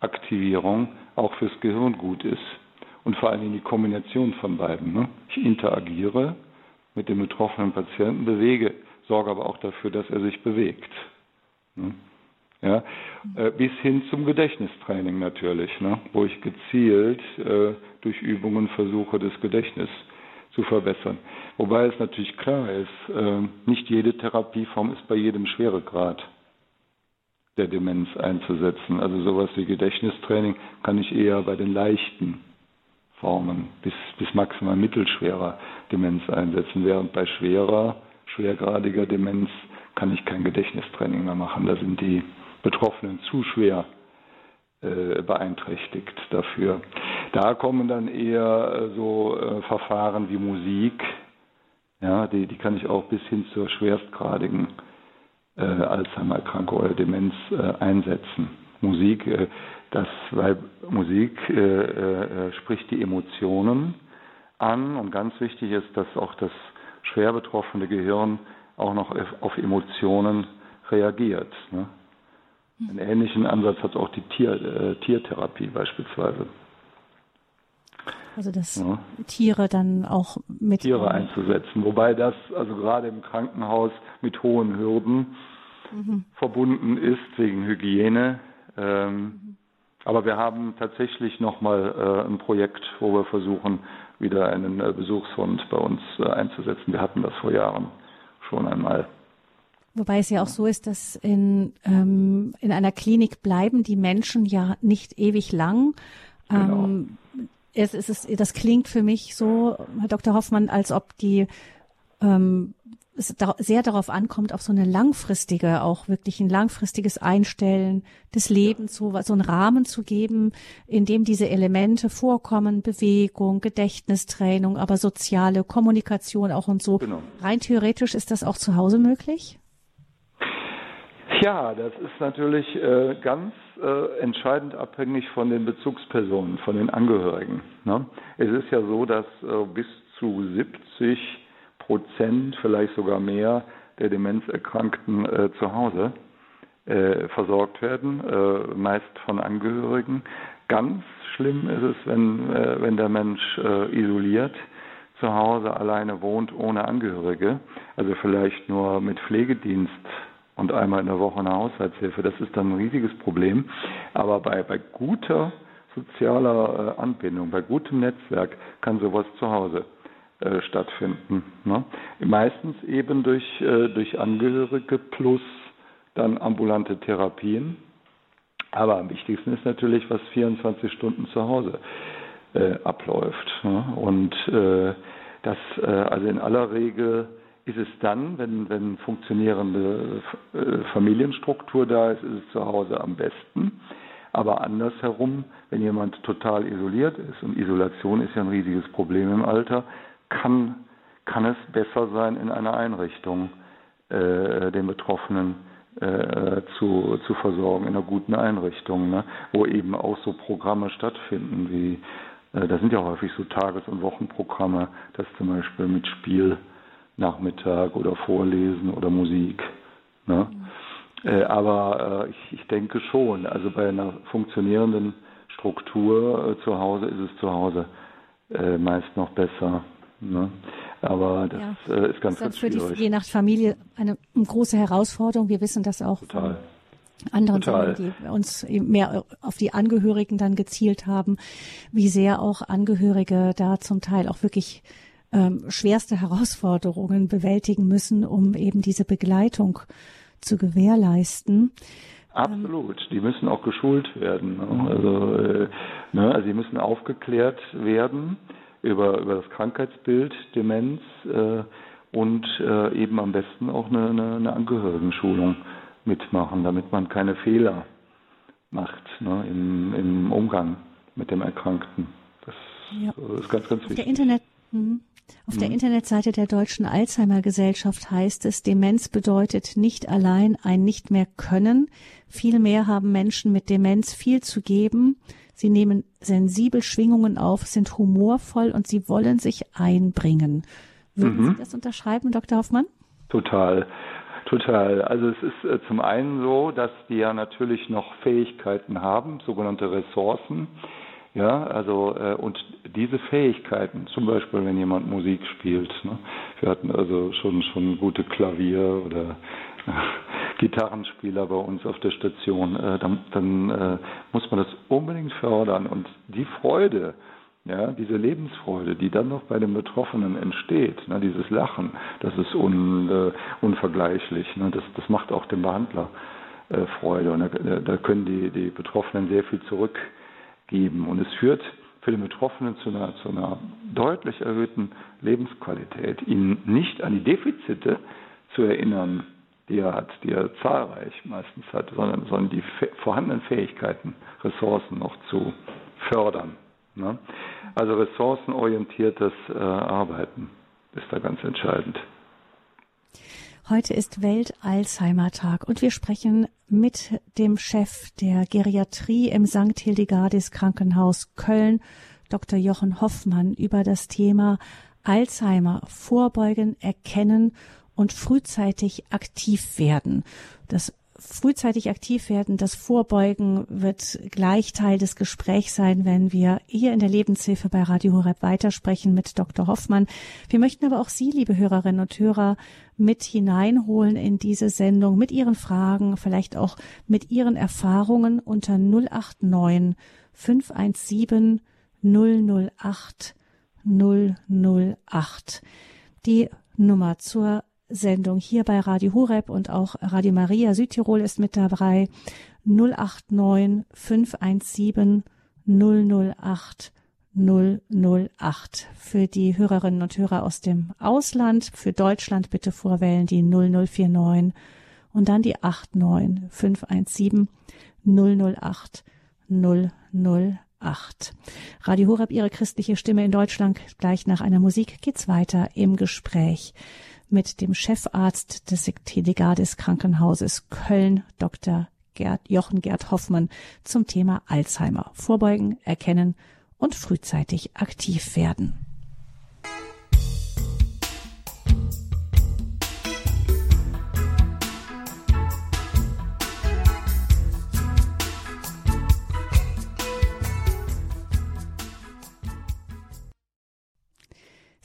Aktivierung auch fürs Gehirn gut ist. Und vor allem die Kombination von beiden. Ne? Ich interagiere mit dem betroffenen Patienten, bewege, sorge aber auch dafür, dass er sich bewegt. Ne? Ja, äh, bis hin zum Gedächtnistraining natürlich, ne? wo ich gezielt äh, durch Übungen versuche, das Gedächtnis zu verbessern. Wobei es natürlich klar ist, äh, nicht jede Therapieform ist bei jedem Schweregrad der Demenz einzusetzen. Also sowas wie Gedächtnistraining kann ich eher bei den leichten Formen bis, bis maximal mittelschwerer Demenz einsetzen, während bei schwerer, schwergradiger Demenz kann ich kein Gedächtnistraining mehr machen. Da sind die Betroffenen zu schwer äh, beeinträchtigt dafür. Da kommen dann eher äh, so äh, Verfahren wie Musik, ja, die, die kann ich auch bis hin zur schwerstgradigen äh, Alzheimer-Erkrankung oder Demenz äh, einsetzen. Musik, das, weil Musik spricht die Emotionen an und ganz wichtig ist, dass auch das schwer betroffene Gehirn auch noch auf Emotionen reagiert. Ne? Einen ähnlichen Ansatz hat auch die Tier, äh, Tiertherapie beispielsweise. Also dass ja. Tiere dann auch mit Tiere einzusetzen, wobei das also gerade im Krankenhaus mit hohen Hürden mhm. verbunden ist wegen Hygiene. Ähm, mhm. Aber wir haben tatsächlich nochmal äh, ein Projekt, wo wir versuchen, wieder einen äh, Besuchshund bei uns äh, einzusetzen. Wir hatten das vor Jahren schon einmal. Wobei es ja auch so ist, dass in, ähm, in einer Klinik bleiben die Menschen ja nicht ewig lang. Genau. Ähm, es, es ist, das klingt für mich so, Herr Dr. Hoffmann, als ob die ähm, es sehr darauf ankommt, auf so eine langfristige, auch wirklich ein langfristiges Einstellen des Lebens, so, so einen Rahmen zu geben, in dem diese Elemente vorkommen, Bewegung, Gedächtnistraining, aber soziale Kommunikation auch und so. Genau. Rein theoretisch ist das auch zu Hause möglich? Ja, das ist natürlich äh, ganz äh, entscheidend abhängig von den Bezugspersonen, von den Angehörigen. Ne? Es ist ja so, dass äh, bis zu 70 Prozent, vielleicht sogar mehr, der Demenzerkrankten äh, zu Hause äh, versorgt werden, äh, meist von Angehörigen. Ganz schlimm ist es, wenn, wenn der Mensch isoliert zu Hause alleine wohnt, ohne Angehörige, also vielleicht nur mit Pflegedienst und einmal in der Woche eine Haushaltshilfe. Das ist dann ein riesiges Problem. Aber bei, bei guter sozialer äh, Anbindung, bei gutem Netzwerk kann sowas zu Hause äh, stattfinden. Ne? Meistens eben durch, äh, durch Angehörige plus dann ambulante Therapien. Aber am wichtigsten ist natürlich, was 24 Stunden zu Hause äh, abläuft. Ne? Und äh, das äh, also in aller Regel ist es dann, wenn, wenn funktionierende äh, Familienstruktur da ist, ist es zu Hause am besten. Aber andersherum, wenn jemand total isoliert ist, und Isolation ist ja ein riesiges Problem im Alter, kann, kann es besser sein, in einer Einrichtung äh, den Betroffenen äh, zu, zu versorgen, in einer guten Einrichtung, ne? wo eben auch so Programme stattfinden, wie, äh, das sind ja häufig so Tages- und Wochenprogramme, das zum Beispiel mit Spiel Nachmittag oder Vorlesen oder Musik. Ne? Mhm. Äh, aber äh, ich, ich, denke schon, also bei einer funktionierenden Struktur äh, zu Hause ist es zu Hause äh, meist noch besser. Ne? Aber das ja. Äh, ist ganz, das ist ganz für Die, je nach Familie eine, eine große Herausforderung. Wir wissen das auch. Total anderen Total. Sendungen, die uns mehr auf die Angehörigen dann gezielt haben, wie sehr auch Angehörige da zum Teil auch wirklich ähm, schwerste Herausforderungen bewältigen müssen, um eben diese Begleitung zu gewährleisten. Absolut, die müssen auch geschult werden. Ne? Also, äh, ne, also die müssen aufgeklärt werden über, über das Krankheitsbild, Demenz äh, und äh, eben am besten auch eine, eine, eine Angehörigenschulung mitmachen, damit man keine Fehler macht ne, im, im Umgang mit dem Erkrankten. Das ja. ist ganz, ganz wichtig. Der Internet, hm. Auf der mhm. Internetseite der Deutschen Alzheimer Gesellschaft heißt es, Demenz bedeutet nicht allein ein nicht mehr können. Vielmehr haben Menschen mit Demenz viel zu geben, Sie nehmen sensibel Schwingungen auf, sind humorvoll und Sie wollen sich einbringen. Würden mhm. Sie das unterschreiben, Dr. Hoffmann? Total. Total. Also es ist äh, zum einen so, dass die ja natürlich noch Fähigkeiten haben, sogenannte Ressourcen. Ja, also äh, und diese Fähigkeiten, zum Beispiel wenn jemand Musik spielt, ne, wir hatten also schon schon gute Klavier oder Gitarrenspieler bei uns auf der Station, äh, dann, dann äh, muss man das unbedingt fördern und die Freude, ja, diese Lebensfreude, die dann noch bei den Betroffenen entsteht, ne, dieses Lachen, das ist un, äh, unvergleichlich. Ne, das, das macht auch dem Behandler äh, Freude und da, da können die, die Betroffenen sehr viel zurückgeben. Und es führt für den Betroffenen zu einer, zu einer deutlich erhöhten Lebensqualität, ihn nicht an die Defizite zu erinnern, die er hat, die er zahlreich meistens hat, sondern, sondern die vorhandenen Fähigkeiten, Ressourcen noch zu fördern. Ne? Also ressourcenorientiertes äh, Arbeiten ist da ganz entscheidend. Heute ist Welt-Alzheimer-Tag und wir sprechen mit dem Chef der Geriatrie im St. Hildegardis Krankenhaus Köln, Dr. Jochen Hoffmann, über das Thema Alzheimer vorbeugen, erkennen und frühzeitig aktiv werden. Das frühzeitig aktiv werden, das Vorbeugen wird gleich Teil des Gesprächs sein, wenn wir hier in der Lebenshilfe bei Radio Horeb weitersprechen mit Dr. Hoffmann. Wir möchten aber auch Sie, liebe Hörerinnen und Hörer, mit hineinholen in diese Sendung mit Ihren Fragen, vielleicht auch mit Ihren Erfahrungen unter 089 517 008 008. Die Nummer zur Sendung hier bei Radio Horeb und auch Radio Maria Südtirol ist mit dabei 089 517 008 008. Für die Hörerinnen und Hörer aus dem Ausland, für Deutschland bitte vorwählen die 0049 und dann die 89 517 008 008. Radio Horeb, Ihre christliche Stimme in Deutschland. Gleich nach einer Musik geht's weiter im Gespräch mit dem Chefarzt des Hildegardis Krankenhauses Köln, Dr. Gerd, Jochen Gerd Hoffmann, zum Thema Alzheimer. Vorbeugen, erkennen und frühzeitig aktiv werden.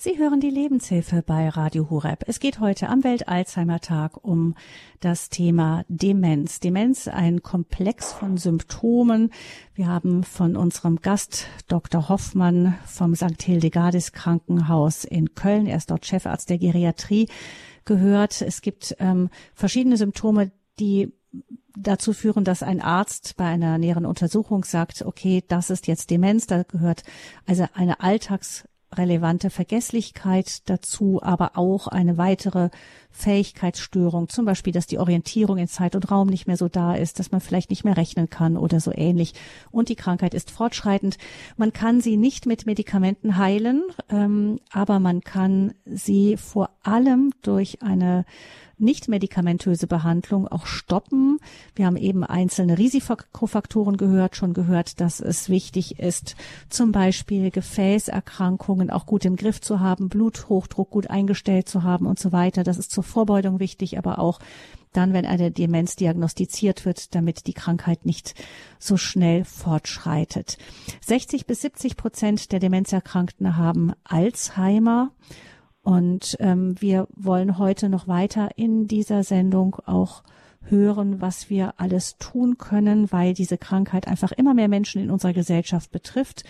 Sie hören die Lebenshilfe bei Radio Hureb. Es geht heute am Welt-Alzheimer-Tag um das Thema Demenz. Demenz, ein Komplex von Symptomen. Wir haben von unserem Gast Dr. Hoffmann vom St. Hildegardis Krankenhaus in Köln, er ist dort Chefarzt der Geriatrie, gehört. Es gibt ähm, verschiedene Symptome, die dazu führen, dass ein Arzt bei einer näheren Untersuchung sagt, okay, das ist jetzt Demenz, da gehört also eine Alltags relevante Vergesslichkeit dazu, aber auch eine weitere Fähigkeitsstörung, zum Beispiel, dass die Orientierung in Zeit und Raum nicht mehr so da ist, dass man vielleicht nicht mehr rechnen kann oder so ähnlich. Und die Krankheit ist fortschreitend. Man kann sie nicht mit Medikamenten heilen, ähm, aber man kann sie vor allem durch eine nicht medikamentöse Behandlung auch stoppen. Wir haben eben einzelne Risikofaktoren gehört, schon gehört, dass es wichtig ist, zum Beispiel Gefäßerkrankungen auch gut im Griff zu haben, Bluthochdruck gut eingestellt zu haben und so weiter. Das ist zur Vorbeugung wichtig, aber auch dann, wenn eine Demenz diagnostiziert wird, damit die Krankheit nicht so schnell fortschreitet. 60 bis 70 Prozent der Demenzerkrankten haben Alzheimer. Und ähm, wir wollen heute noch weiter in dieser Sendung auch hören, was wir alles tun können, weil diese Krankheit einfach immer mehr Menschen in unserer Gesellschaft betrifft,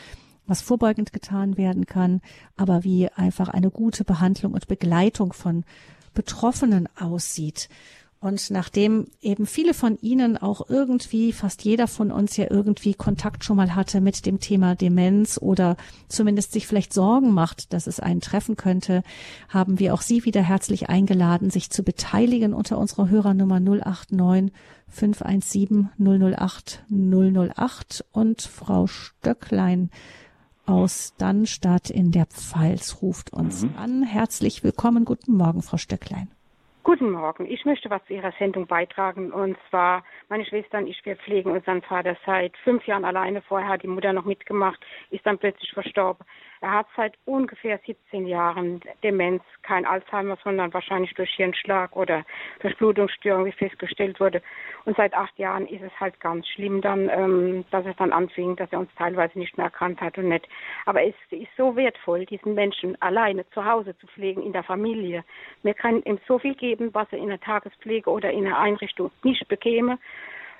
was vorbeugend getan werden kann, aber wie einfach eine gute Behandlung und Begleitung von Betroffenen aussieht. Und nachdem eben viele von Ihnen auch irgendwie, fast jeder von uns ja irgendwie Kontakt schon mal hatte mit dem Thema Demenz oder zumindest sich vielleicht Sorgen macht, dass es einen treffen könnte, haben wir auch Sie wieder herzlich eingeladen, sich zu beteiligen unter unserer Hörernummer 089 517 008 008 und Frau Stöcklein aus Dannstadt in der Pfalz ruft uns mhm. an. Herzlich willkommen. Guten Morgen, Frau Stöcklein. Guten Morgen. Ich möchte was zu Ihrer Sendung beitragen. Und zwar, meine Schwester und ich, wir pflegen unseren Vater seit fünf Jahren alleine. Vorher hat die Mutter noch mitgemacht, ist dann plötzlich verstorben. Er hat seit ungefähr 17 Jahren Demenz, kein Alzheimer, sondern wahrscheinlich durch Hirnschlag oder durch Blutungsstörung, wie festgestellt wurde. Und seit acht Jahren ist es halt ganz schlimm dann, ähm, dass es dann anfing, dass er uns teilweise nicht mehr erkannt hat und nicht. Aber es ist so wertvoll, diesen Menschen alleine zu Hause zu pflegen, in der Familie. Wir können ihm so viel geben, was er in der Tagespflege oder in der Einrichtung nicht bekäme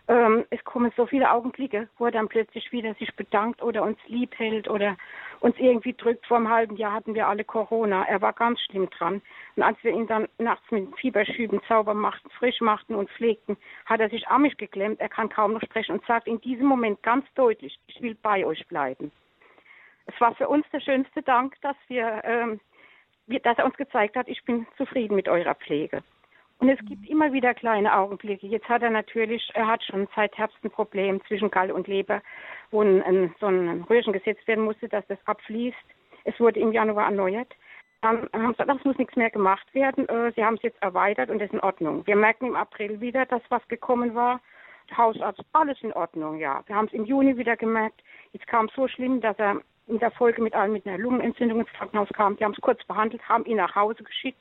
ähm, es kommen so viele Augenblicke, wo er dann plötzlich wieder sich bedankt oder uns lieb hält oder uns irgendwie drückt. Vor einem halben Jahr hatten wir alle Corona. Er war ganz schlimm dran. Und als wir ihn dann nachts mit Fieberschüben sauber machten, frisch machten und pflegten, hat er sich amig geklemmt. Er kann kaum noch sprechen und sagt in diesem Moment ganz deutlich, ich will bei euch bleiben. Es war für uns der schönste Dank, dass wir, ähm, dass er uns gezeigt hat, ich bin zufrieden mit eurer Pflege. Und es gibt immer wieder kleine Augenblicke. Jetzt hat er natürlich, er hat schon seit Herbst ein Problem zwischen Gall und Leber, wo ein, so ein Röhrchen gesetzt werden musste, dass das abfließt. Es wurde im Januar erneuert. Dann haben sie gesagt, das muss nichts mehr gemacht werden. Äh, sie haben es jetzt erweitert und das ist in Ordnung. Wir merken im April wieder, dass was gekommen war. Hausarzt, alles in Ordnung, ja. Wir haben es im Juni wieder gemerkt. Jetzt kam es so schlimm, dass er in der Folge mit allen mit einer Lungenentzündung ins Krankenhaus kam. Die haben es kurz behandelt, haben ihn nach Hause geschickt.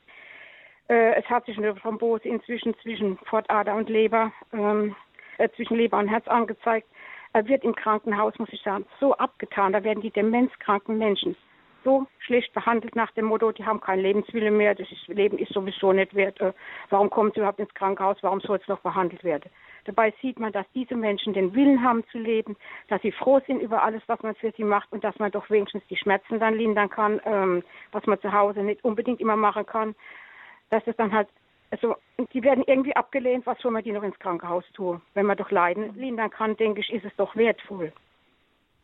Äh, es hat sich eine Thrombose inzwischen zwischen Fortader und Leber, ähm, äh, zwischen Leber und Herz angezeigt. Er wird im Krankenhaus, muss ich sagen, so abgetan. Da werden die demenzkranken Menschen so schlecht behandelt nach dem Motto, die haben keinen Lebenswille mehr, das ist, Leben ist sowieso nicht wert. Äh, warum kommen sie überhaupt ins Krankenhaus? Warum soll es noch behandelt werden? Dabei sieht man, dass diese Menschen den Willen haben zu leben, dass sie froh sind über alles, was man für sie macht und dass man doch wenigstens die Schmerzen dann lindern kann, ähm, was man zu Hause nicht unbedingt immer machen kann dass es dann halt, also die werden irgendwie abgelehnt, was soll man die noch ins Krankenhaus tun? Wenn man doch Leiden lindern kann, denke ich, ist es doch wertvoll.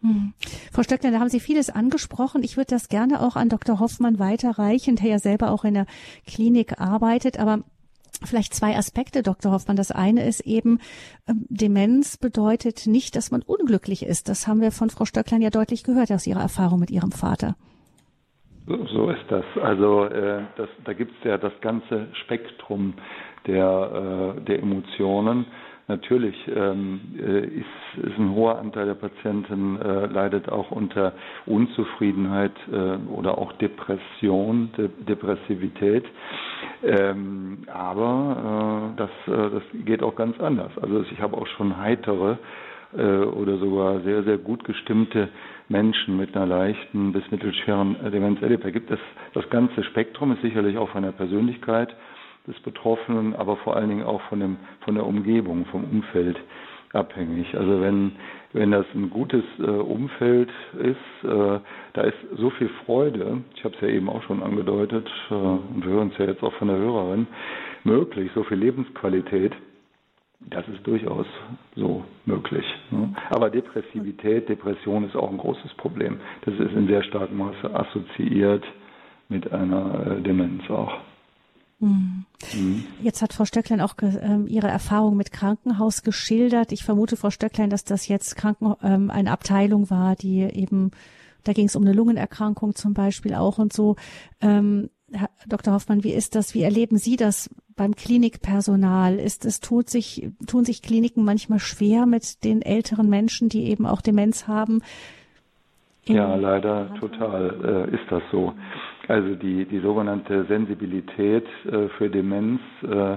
Hm. Frau Stöckler, da haben Sie vieles angesprochen. Ich würde das gerne auch an Dr. Hoffmann weiterreichen, der ja selber auch in der Klinik arbeitet. Aber Vielleicht zwei Aspekte, Dr. Hoffmann. Das eine ist eben, ähm, Demenz bedeutet nicht, dass man unglücklich ist. Das haben wir von Frau Stöcklein ja deutlich gehört aus ihrer Erfahrung mit ihrem Vater. So ist das. Also äh, das, da gibt es ja das ganze Spektrum der, äh, der Emotionen. Natürlich ähm, äh, ist, ist ein hoher Anteil der Patienten äh, leidet auch unter Unzufriedenheit äh, oder auch Depression, De Depressivität. Ähm, aber äh, das, äh, das geht auch ganz anders. Also ich habe auch schon heitere äh, oder sogar sehr, sehr gut gestimmte Menschen mit einer leichten bis mittelschweren Demenz. Da gibt es das ganze Spektrum, ist sicherlich auch von der Persönlichkeit des Betroffenen, aber vor allen Dingen auch von, dem, von der Umgebung, vom Umfeld abhängig. Also wenn, wenn das ein gutes äh, Umfeld ist, äh, da ist so viel Freude, ich habe es ja eben auch schon angedeutet, äh, und wir hören es ja jetzt auch von der Hörerin, möglich, so viel Lebensqualität, das ist durchaus so möglich. Ne? Aber Depressivität, Depression ist auch ein großes Problem. Das ist in sehr starkem Maße assoziiert mit einer äh, Demenz auch. Mhm. mhm. Jetzt hat Frau Stöcklein auch äh, ihre Erfahrung mit Krankenhaus geschildert. Ich vermute, Frau Stöcklein, dass das jetzt Kranken ähm, eine Abteilung war, die eben, da ging es um eine Lungenerkrankung zum Beispiel auch und so. Ähm, Herr Dr. Hoffmann, wie ist das? Wie erleben Sie das beim Klinikpersonal? Ist es tut sich tun sich Kliniken manchmal schwer mit den älteren Menschen, die eben auch Demenz haben? Ja, leider total äh, ist das so. Also die die sogenannte Sensibilität äh, für Demenz äh,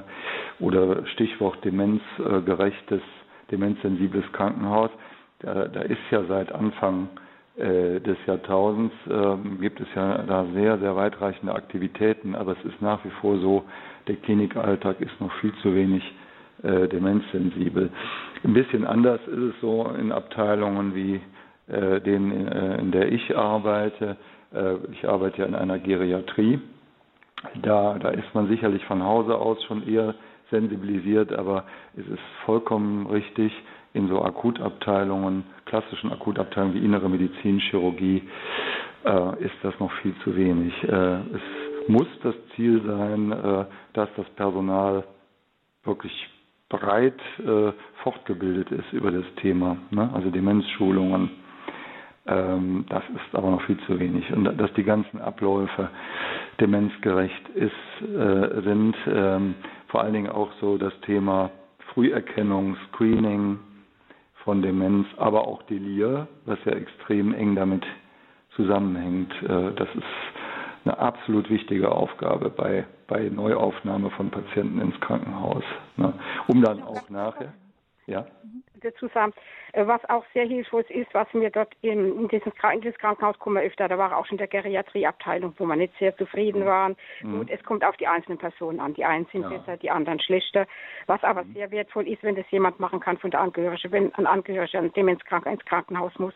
oder Stichwort demenzgerechtes, demenzsensibles Krankenhaus, da, da ist ja seit Anfang äh, des Jahrtausends äh, gibt es ja da sehr, sehr weitreichende Aktivitäten, aber es ist nach wie vor so, der Klinikalltag ist noch viel zu wenig äh, demenzsensibel. Ein bisschen anders ist es so in Abteilungen wie äh, denen, äh, in der ich arbeite. Äh, ich arbeite ja in einer Geriatrie. Da, da ist man sicherlich von Hause aus schon eher sensibilisiert, aber es ist vollkommen richtig, in so Akutabteilungen, klassischen Akutabteilungen wie innere Medizin, Chirurgie, äh, ist das noch viel zu wenig. Äh, es muss das Ziel sein, äh, dass das Personal wirklich breit äh, fortgebildet ist über das Thema, ne? also Demenzschulungen. Ähm, das ist aber noch viel zu wenig. Und dass die ganzen Abläufe demenzgerecht ist, äh, sind, ähm, vor allen Dingen auch so das Thema Früherkennung, Screening von Demenz, aber auch Delir, was ja extrem eng damit zusammenhängt. Äh, das ist eine absolut wichtige Aufgabe bei, bei Neuaufnahme von Patienten ins Krankenhaus, ne? um dann auch nachher. Ja. Dazu sagen, äh, was auch sehr hilfreich ist, was mir dort in, in, dieses, in dieses Krankenhaus kommen öfter, da war auch schon der Geriatrieabteilung, wo wir nicht sehr zufrieden waren. Mhm. Und es kommt auf die einzelnen Personen an. Die einen sind ja. besser, die anderen schlechter. Was aber mhm. sehr wertvoll ist, wenn das jemand machen kann von der Angehörigen, wenn ein Angehöriger, ein Demenzkranker ins Krankenhaus muss,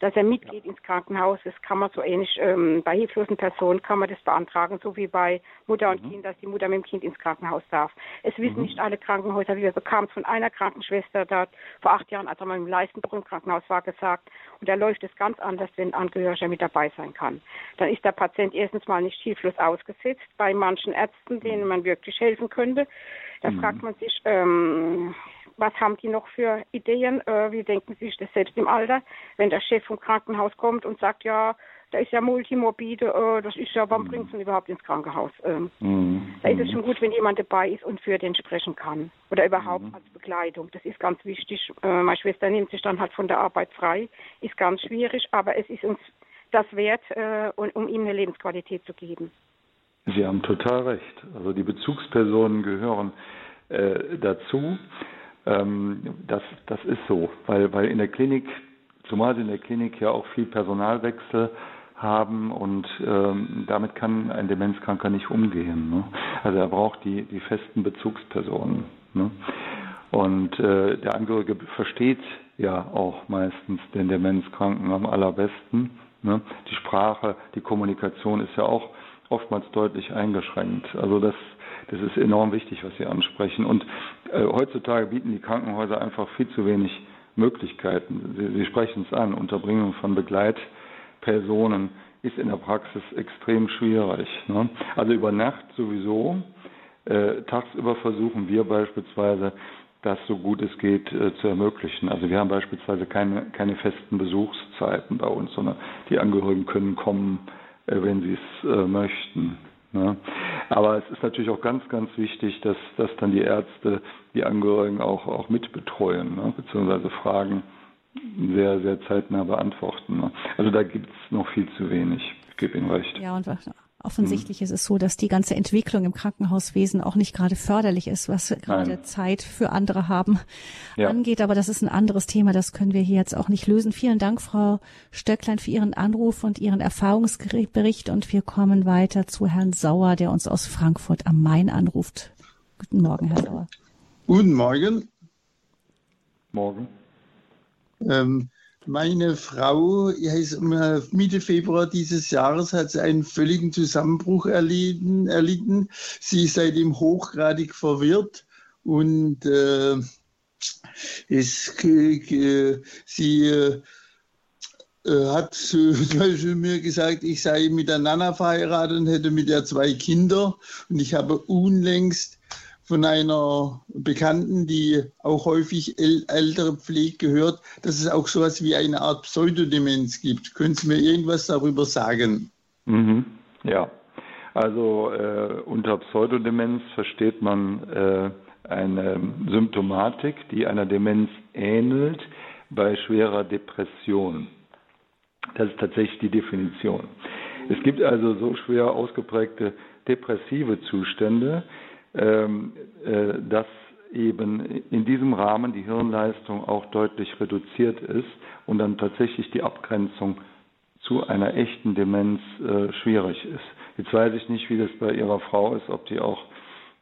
dass er mitgeht ins Krankenhaus. Das kann man so ähnlich, ähm, bei hilflosen Personen kann man das beantragen, so wie bei Mutter und mhm. Kind, dass die Mutter mit dem Kind ins Krankenhaus darf. Es wissen mhm. nicht alle Krankenhäuser, wie wir bekamen es von einer Krankenschwester dort vor acht Jahren, als er mal im Leistenbrunn Krankenhaus war, gesagt. Und da läuft es ganz anders, wenn ein Angehöriger mit dabei sein kann. Dann ist der Patient erstens mal nicht hilflos ausgesetzt bei manchen Ärzten, denen man wirklich helfen könnte. Da mhm. fragt man sich, ähm, was haben die noch für Ideen? Äh, wie denken Sie sich das selbst im Alter, wenn der Chef vom Krankenhaus kommt und sagt, ja, da ist ja multimorbide, äh, das ist ja, wann mhm. bringt es überhaupt ins Krankenhaus? Ähm, mhm. Da ist es schon gut, wenn jemand dabei ist und für den sprechen kann. Oder überhaupt mhm. als Begleitung. Das ist ganz wichtig. Äh, meine Schwester nimmt sich dann halt von der Arbeit frei. Ist ganz schwierig, aber es ist uns das wert, äh, um ihm eine Lebensqualität zu geben. Sie haben total recht. Also die Bezugspersonen gehören äh, dazu. Ähm, das, das ist so, weil, weil in der Klinik, zumal sie in der Klinik ja auch viel Personalwechsel haben und ähm, damit kann ein Demenzkranker nicht umgehen. Ne? Also er braucht die, die festen Bezugspersonen. Ne? Und äh, der Angehörige versteht ja auch meistens den Demenzkranken am allerbesten. Ne? Die Sprache, die Kommunikation ist ja auch oftmals deutlich eingeschränkt. Also das das ist enorm wichtig, was Sie ansprechen. Und äh, heutzutage bieten die Krankenhäuser einfach viel zu wenig Möglichkeiten. Sie, Sie sprechen es an, Unterbringung von Begleitpersonen ist in der Praxis extrem schwierig. Ne? Also über Nacht sowieso. Äh, tagsüber versuchen wir beispielsweise, das so gut es geht äh, zu ermöglichen. Also wir haben beispielsweise keine, keine festen Besuchszeiten bei uns, sondern die Angehörigen können kommen, äh, wenn sie es äh, möchten. Ne? Aber es ist natürlich auch ganz, ganz wichtig, dass, dass dann die Ärzte die Angehörigen auch, auch mitbetreuen, ne? beziehungsweise Fragen sehr, sehr zeitnah beantworten. Ne? Also da gibt es noch viel zu wenig. Ich gebe Ihnen recht. Ja, und Offensichtlich mhm. ist es so, dass die ganze Entwicklung im Krankenhauswesen auch nicht gerade förderlich ist, was gerade Nein. Zeit für andere haben ja. angeht. Aber das ist ein anderes Thema. Das können wir hier jetzt auch nicht lösen. Vielen Dank, Frau Stöcklein, für Ihren Anruf und Ihren Erfahrungsbericht. Und wir kommen weiter zu Herrn Sauer, der uns aus Frankfurt am Main anruft. Guten Morgen, Herr Sauer. Guten Morgen. Morgen. Ähm, meine Frau ist Mitte Februar dieses Jahres hat sie einen völligen Zusammenbruch erlitten. erlitten. Sie ist seitdem hochgradig verwirrt und äh, es, äh, sie äh, hat zum Beispiel mir gesagt, ich sei mit der Nana verheiratet und hätte mit der zwei Kinder. Und ich habe unlängst von einer Bekannten, die auch häufig ältere pflegt, gehört, dass es auch so etwas wie eine Art Pseudodemenz gibt. Können Sie mir irgendwas darüber sagen? Mhm. Ja, also äh, unter Pseudodemenz versteht man äh, eine Symptomatik, die einer Demenz ähnelt bei schwerer Depression. Das ist tatsächlich die Definition. Es gibt also so schwer ausgeprägte depressive Zustände, dass eben in diesem Rahmen die Hirnleistung auch deutlich reduziert ist und dann tatsächlich die Abgrenzung zu einer echten Demenz äh, schwierig ist. Jetzt weiß ich nicht, wie das bei Ihrer Frau ist, ob die auch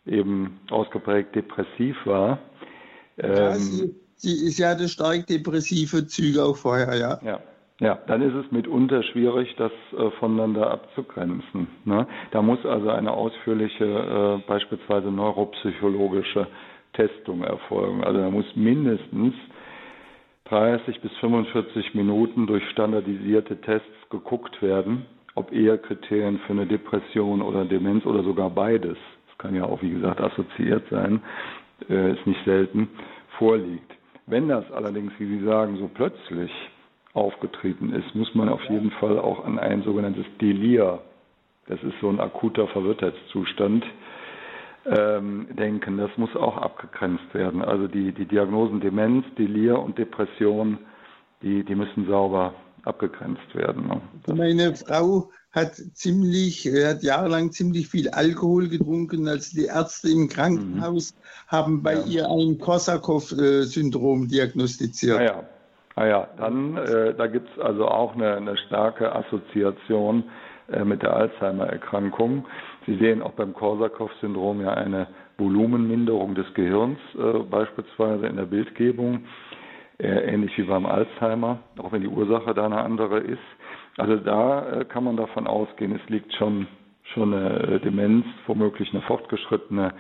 eben ausgeprägt depressiv war. Ähm, ja, sie, sie, sie hatte stark depressive Züge auch vorher, ja. Ja, ja, dann ist es mitunter schwierig, das äh, voneinander abzugrenzen. Ne? Da muss also eine ausführliche, äh, beispielsweise neuropsychologische Testung erfolgen. Also da muss mindestens 30 bis 45 Minuten durch standardisierte Tests geguckt werden, ob eher Kriterien für eine Depression oder Demenz oder sogar beides, das kann ja auch wie gesagt assoziiert sein, äh, ist nicht selten, vorliegt. Wenn das allerdings, wie Sie sagen, so plötzlich aufgetreten ist, muss man auf jeden Fall auch an ein sogenanntes Delir, das ist so ein akuter Verwirrtheitszustand, ähm, denken. Das muss auch abgegrenzt werden. Also die, die Diagnosen Demenz, Delir und Depression, die, die müssen sauber abgegrenzt werden. Ne? Meine Frau hat ziemlich, hat jahrelang ziemlich viel Alkohol getrunken. Also die Ärzte im Krankenhaus mhm. haben bei ja. ihr ein Korsakow-Syndrom diagnostiziert. Ah ja, ah ja. dann äh, da gibt es also auch eine, eine starke Assoziation äh, mit der Alzheimer-Erkrankung. Sie sehen auch beim Korsakow-Syndrom ja eine Volumenminderung des Gehirns, äh, beispielsweise in der Bildgebung, äh, ähnlich wie beim Alzheimer, auch wenn die Ursache da eine andere ist. Also da äh, kann man davon ausgehen, es liegt schon, schon eine Demenz, womöglich eine fortgeschrittene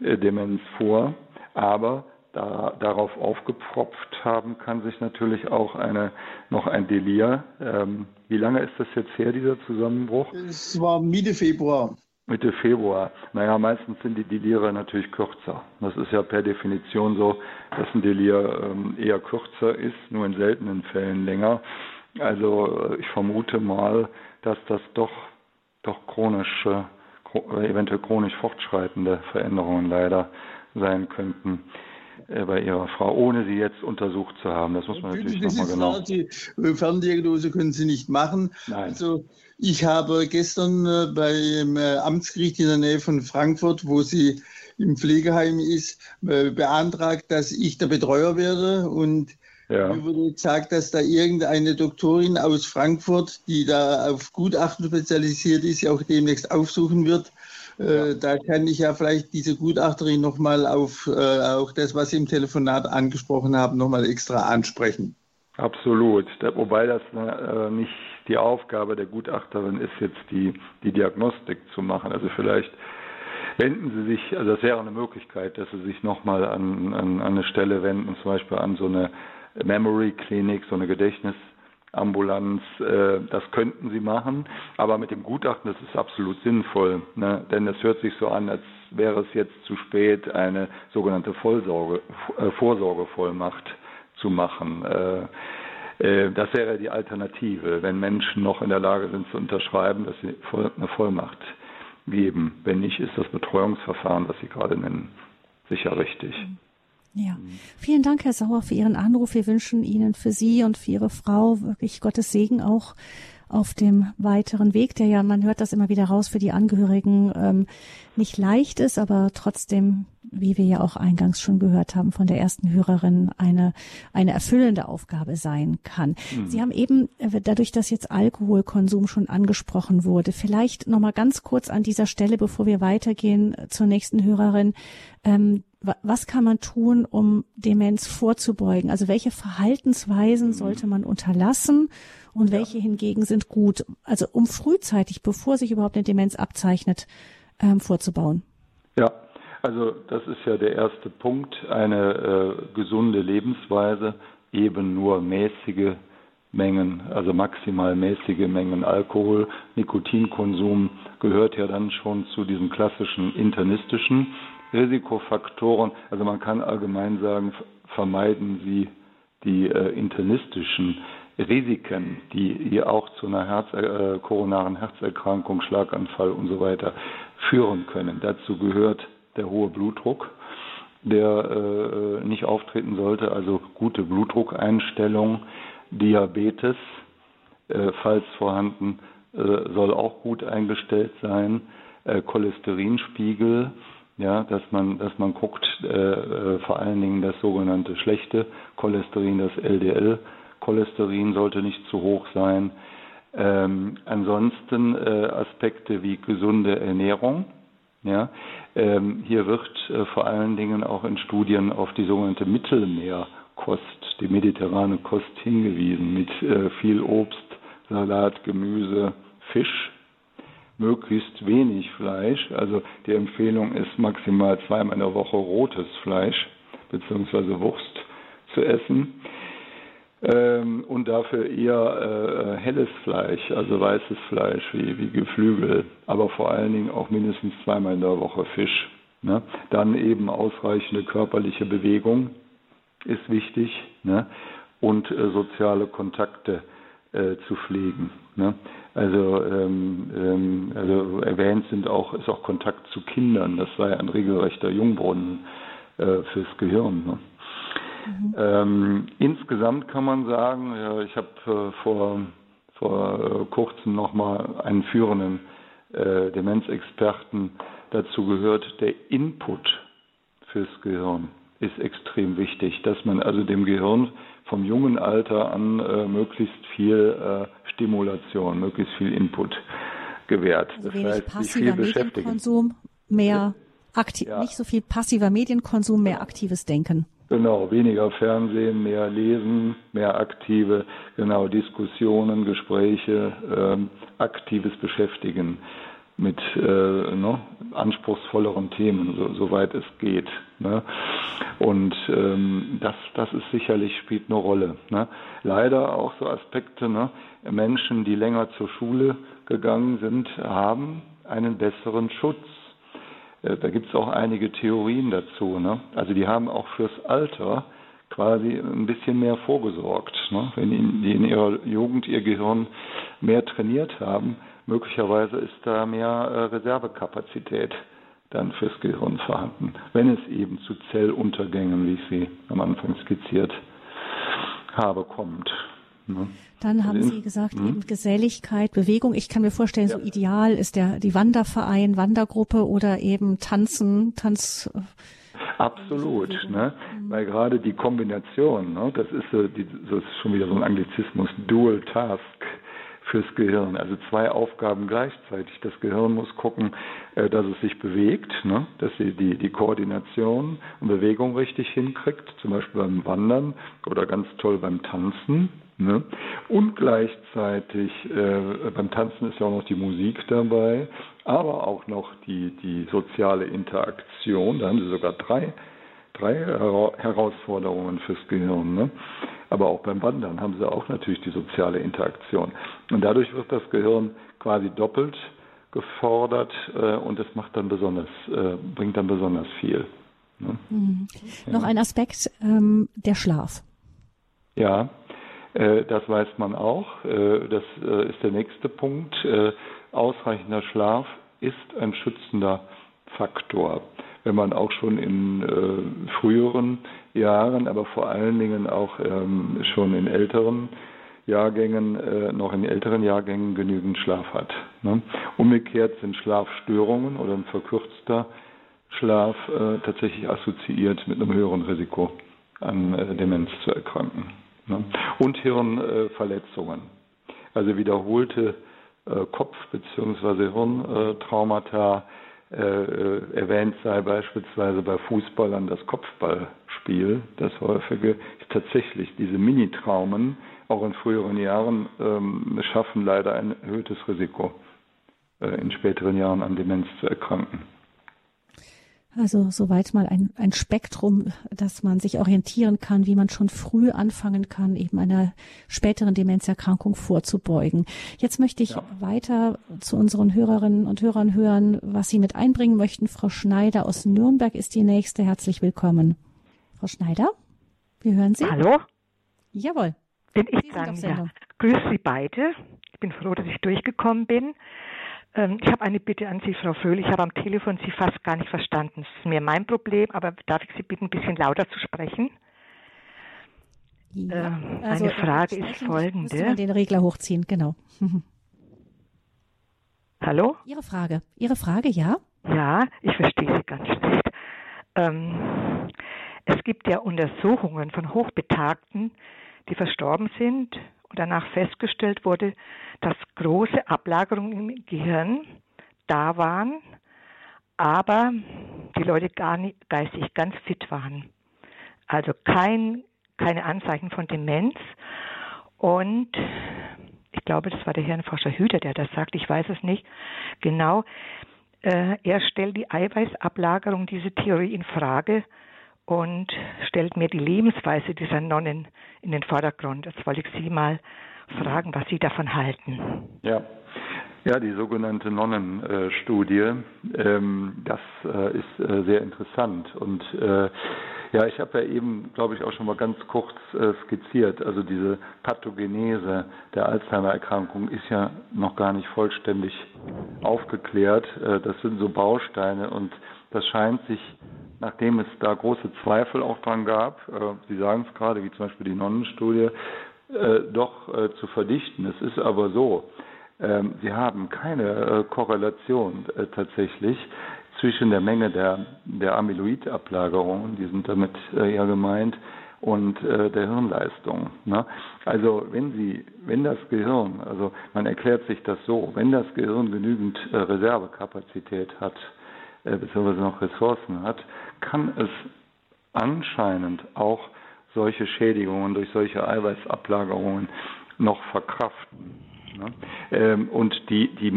äh, Demenz vor. Aber da, darauf aufgepfropft haben kann sich natürlich auch eine, noch ein Delir. Ähm, wie lange ist das jetzt her, dieser Zusammenbruch? Es war Mitte Februar. Mitte Februar. Naja, meistens sind die Delire natürlich kürzer. Das ist ja per Definition so, dass ein Delir ähm, eher kürzer ist, nur in seltenen Fällen länger. Also äh, ich vermute mal, dass das doch, doch chronische, eventuell chronisch fortschreitende Veränderungen leider sein könnten. Äh, bei Ihrer Frau, ohne sie jetzt untersucht zu haben. Das muss man natürlich nochmal genau. Klar, die Ferndiagnose können Sie nicht machen. Nein. Also ich habe gestern äh, beim äh, Amtsgericht in der Nähe von Frankfurt, wo sie im Pflegeheim ist, beantragt, dass ich der Betreuer werde und ja. Mir wurde gesagt, dass da irgendeine Doktorin aus Frankfurt, die da auf Gutachten spezialisiert ist, sie auch demnächst aufsuchen wird. Äh, da kann ich ja vielleicht diese Gutachterin nochmal auf äh, auch das, was Sie im Telefonat angesprochen haben, nochmal extra ansprechen. Absolut. Wobei das äh, nicht die Aufgabe der Gutachterin ist, jetzt die, die Diagnostik zu machen. Also vielleicht wenden Sie sich, also das wäre eine Möglichkeit, dass Sie sich nochmal an, an, an eine Stelle wenden, zum Beispiel an so eine Memory Klinik, so eine Gedächtnis Ambulanz, äh, das könnten sie machen, aber mit dem Gutachten, das ist absolut sinnvoll, ne? denn es hört sich so an, als wäre es jetzt zu spät, eine sogenannte Vollsorge, äh, Vorsorgevollmacht zu machen. Äh, äh, das wäre die Alternative, wenn Menschen noch in der Lage sind zu unterschreiben, dass sie eine Vollmacht geben. Wenn nicht, ist das Betreuungsverfahren, was Sie gerade nennen, sicher richtig. Mhm. Ja, vielen Dank, Herr Sauer, für Ihren Anruf. Wir wünschen Ihnen für Sie und für Ihre Frau wirklich Gottes Segen auch auf dem weiteren Weg, der ja, man hört das immer wieder raus, für die Angehörigen ähm, nicht leicht ist, aber trotzdem, wie wir ja auch eingangs schon gehört haben von der ersten Hörerin, eine, eine erfüllende Aufgabe sein kann. Mhm. Sie haben eben, äh, dadurch, dass jetzt Alkoholkonsum schon angesprochen wurde, vielleicht nochmal ganz kurz an dieser Stelle, bevor wir weitergehen zur nächsten Hörerin, ähm, was kann man tun, um Demenz vorzubeugen? Also welche Verhaltensweisen mhm. sollte man unterlassen und welche ja. hingegen sind gut? Also um frühzeitig, bevor sich überhaupt eine Demenz abzeichnet, ähm, vorzubauen. Ja, also das ist ja der erste Punkt, eine äh, gesunde Lebensweise, eben nur mäßige Mengen, also maximal mäßige Mengen Alkohol. Nikotinkonsum gehört ja dann schon zu diesen klassischen internistischen Risikofaktoren, also man kann allgemein sagen, vermeiden Sie die äh, internistischen Risiken, die hier auch zu einer Herz, äh, koronaren Herzerkrankung, Schlaganfall und so weiter führen können. Dazu gehört der hohe Blutdruck, der äh, nicht auftreten sollte, also gute Blutdruckeinstellung, Diabetes, äh, falls vorhanden, äh, soll auch gut eingestellt sein, äh, Cholesterinspiegel, ja, dass man, dass man guckt, äh, äh vor allen Dingen das sogenannte schlechte Cholesterin, das LDL-Cholesterin sollte nicht zu hoch sein. Ähm, ansonsten äh, Aspekte wie gesunde Ernährung. Ja, ähm, hier wird äh, vor allen Dingen auch in Studien auf die sogenannte Mittelmeerkost, die mediterrane Kost hingewiesen, mit äh, viel Obst, Salat, Gemüse, Fisch möglichst wenig Fleisch. Also die Empfehlung ist maximal zweimal in der Woche rotes Fleisch bzw. Wurst zu essen. Ähm, und dafür eher äh, helles Fleisch, also weißes Fleisch wie, wie Geflügel, aber vor allen Dingen auch mindestens zweimal in der Woche Fisch. Ne? Dann eben ausreichende körperliche Bewegung ist wichtig. Ne? und äh, soziale Kontakte äh, zu pflegen. Ne? Also, ähm, ähm, also erwähnt sind auch, ist auch Kontakt zu Kindern. Das sei ein regelrechter Jungbrunnen äh, fürs Gehirn. Ne? Mhm. Ähm, insgesamt kann man sagen, ja, ich habe äh, vor, vor äh, kurzem nochmal einen führenden äh, Demenzexperten dazu gehört, der Input fürs Gehirn ist extrem wichtig, dass man also dem Gehirn vom jungen Alter an äh, möglichst viel äh, Stimulation, möglichst viel Input gewährt. Also das wenig heißt, passiver Medienkonsum, mehr aktiv, ja. nicht so viel passiver Medienkonsum, mehr aktives Denken. Genau, weniger Fernsehen, mehr Lesen, mehr aktive, genau, Diskussionen, Gespräche, ähm, aktives Beschäftigen mit äh, ne, anspruchsvolleren Themen, so, soweit es geht. Ne? Und ähm, das, das ist sicherlich spielt eine Rolle. Ne? Leider auch so Aspekte, ne? Menschen, die länger zur Schule gegangen sind, haben einen besseren Schutz. Äh, da gibt es auch einige Theorien dazu. Ne? Also die haben auch fürs Alter quasi ein bisschen mehr vorgesorgt. Ne? Wenn die in ihrer Jugend ihr Gehirn mehr trainiert haben, möglicherweise ist da mehr äh, Reservekapazität dann fürs Gehirn vorhanden, wenn es eben zu Zelluntergängen, wie ich sie am Anfang skizziert habe, kommt. Ne? Dann haben Sie gesagt, hm? eben Geselligkeit, Bewegung. Ich kann mir vorstellen, ja. so ideal ist der die Wanderverein, Wandergruppe oder eben Tanzen, Tanz. Äh, Absolut, ne? Mhm. weil gerade die Kombination, ne? das ist so, die, das ist schon wieder so ein Anglizismus, Dual Task fürs Gehirn. Also zwei Aufgaben gleichzeitig. Das Gehirn muss gucken, äh, dass es sich bewegt, ne? dass sie die, die Koordination und Bewegung richtig hinkriegt, zum Beispiel beim Wandern oder ganz toll beim Tanzen. Ne? Und gleichzeitig äh, beim Tanzen ist ja auch noch die Musik dabei, aber auch noch die, die soziale Interaktion. Da haben sie sogar drei, drei Herausforderungen fürs Gehirn. Ne? Aber auch beim Wandern haben sie auch natürlich die soziale Interaktion. Und dadurch wird das Gehirn quasi doppelt gefordert äh, und es macht dann besonders, äh, bringt dann besonders viel. Ne? Mhm. Ja. Noch ein Aspekt, ähm, der Schlaf. Ja, äh, das weiß man auch. Äh, das äh, ist der nächste Punkt. Äh, ausreichender Schlaf ist ein schützender Faktor wenn man auch schon in früheren Jahren, aber vor allen Dingen auch ähm, schon in älteren Jahrgängen, äh, noch in älteren Jahrgängen genügend Schlaf hat. Ne? Umgekehrt sind Schlafstörungen oder ein verkürzter Schlaf äh, tatsächlich assoziiert mit einem höheren Risiko an äh, Demenz zu erkranken. Ne? Und Hirnverletzungen. also wiederholte äh, Kopf- bzw. Hirntraumata äh, äh, erwähnt sei beispielsweise bei Fußballern das Kopfballspiel. Das häufige ist tatsächlich diese Mini-Traumen auch in früheren Jahren ähm, schaffen leider ein erhöhtes Risiko, äh, in späteren Jahren an Demenz zu erkranken. Also soweit mal ein, ein Spektrum, dass man sich orientieren kann, wie man schon früh anfangen kann, eben einer späteren Demenzerkrankung vorzubeugen. Jetzt möchte ich ja. weiter zu unseren Hörerinnen und Hörern hören, was Sie mit einbringen möchten. Frau Schneider aus Nürnberg ist die nächste. Herzlich willkommen. Frau Schneider, wir hören Sie. Hallo? Jawohl. Bin ich dran? Ja. Grüß Sie beide. Ich bin froh, dass ich durchgekommen bin. Ähm, ich habe eine Bitte an Sie, Frau Fröhlich. Ich habe am Telefon Sie fast gar nicht verstanden. Das ist mir mein Problem, aber darf ich Sie bitten, ein bisschen lauter zu sprechen? Ja, ähm, also, eine Frage ist folgende. Sie den Regler hochziehen, genau. Hallo? Ihre Frage. Ihre Frage, ja? Ja, ich verstehe Sie ganz schlecht. Ähm, es gibt ja Untersuchungen von Hochbetagten, die verstorben sind und danach festgestellt wurde, dass große Ablagerungen im Gehirn da waren, aber die Leute gar nicht geistig ganz fit waren. Also kein, keine Anzeichen von Demenz. Und ich glaube, das war der Herr Forscher Hüter, der das sagt, ich weiß es nicht genau. Äh, er stellt die Eiweißablagerung, diese Theorie in Frage und stellt mir die Lebensweise dieser Nonnen in den Vordergrund. Jetzt wollte ich Sie mal fragen, was Sie davon halten. Ja, Ja, die sogenannte Nonnenstudie, ähm, das äh, ist äh, sehr interessant. Und äh, ja, ich habe ja eben, glaube ich, auch schon mal ganz kurz skizziert. Also diese Pathogenese der Alzheimer-Erkrankung ist ja noch gar nicht vollständig aufgeklärt. das sind so Bausteine und das scheint sich, nachdem es da große Zweifel auch dran gab, Sie sagen es gerade, wie zum Beispiel die Nonnenstudie, doch zu verdichten. Es ist aber so, ähm, Sie haben keine äh, Korrelation äh, tatsächlich zwischen der Menge der, der Amyloidablagerungen, die sind damit äh, ja gemeint, und äh, der Hirnleistung. Ne? Also wenn Sie, wenn das Gehirn, also man erklärt sich das so, wenn das Gehirn genügend äh, Reservekapazität hat, äh, beziehungsweise noch Ressourcen hat, kann es anscheinend auch solche Schädigungen durch solche Eiweißablagerungen noch verkraften. Ne? Ähm, und die, die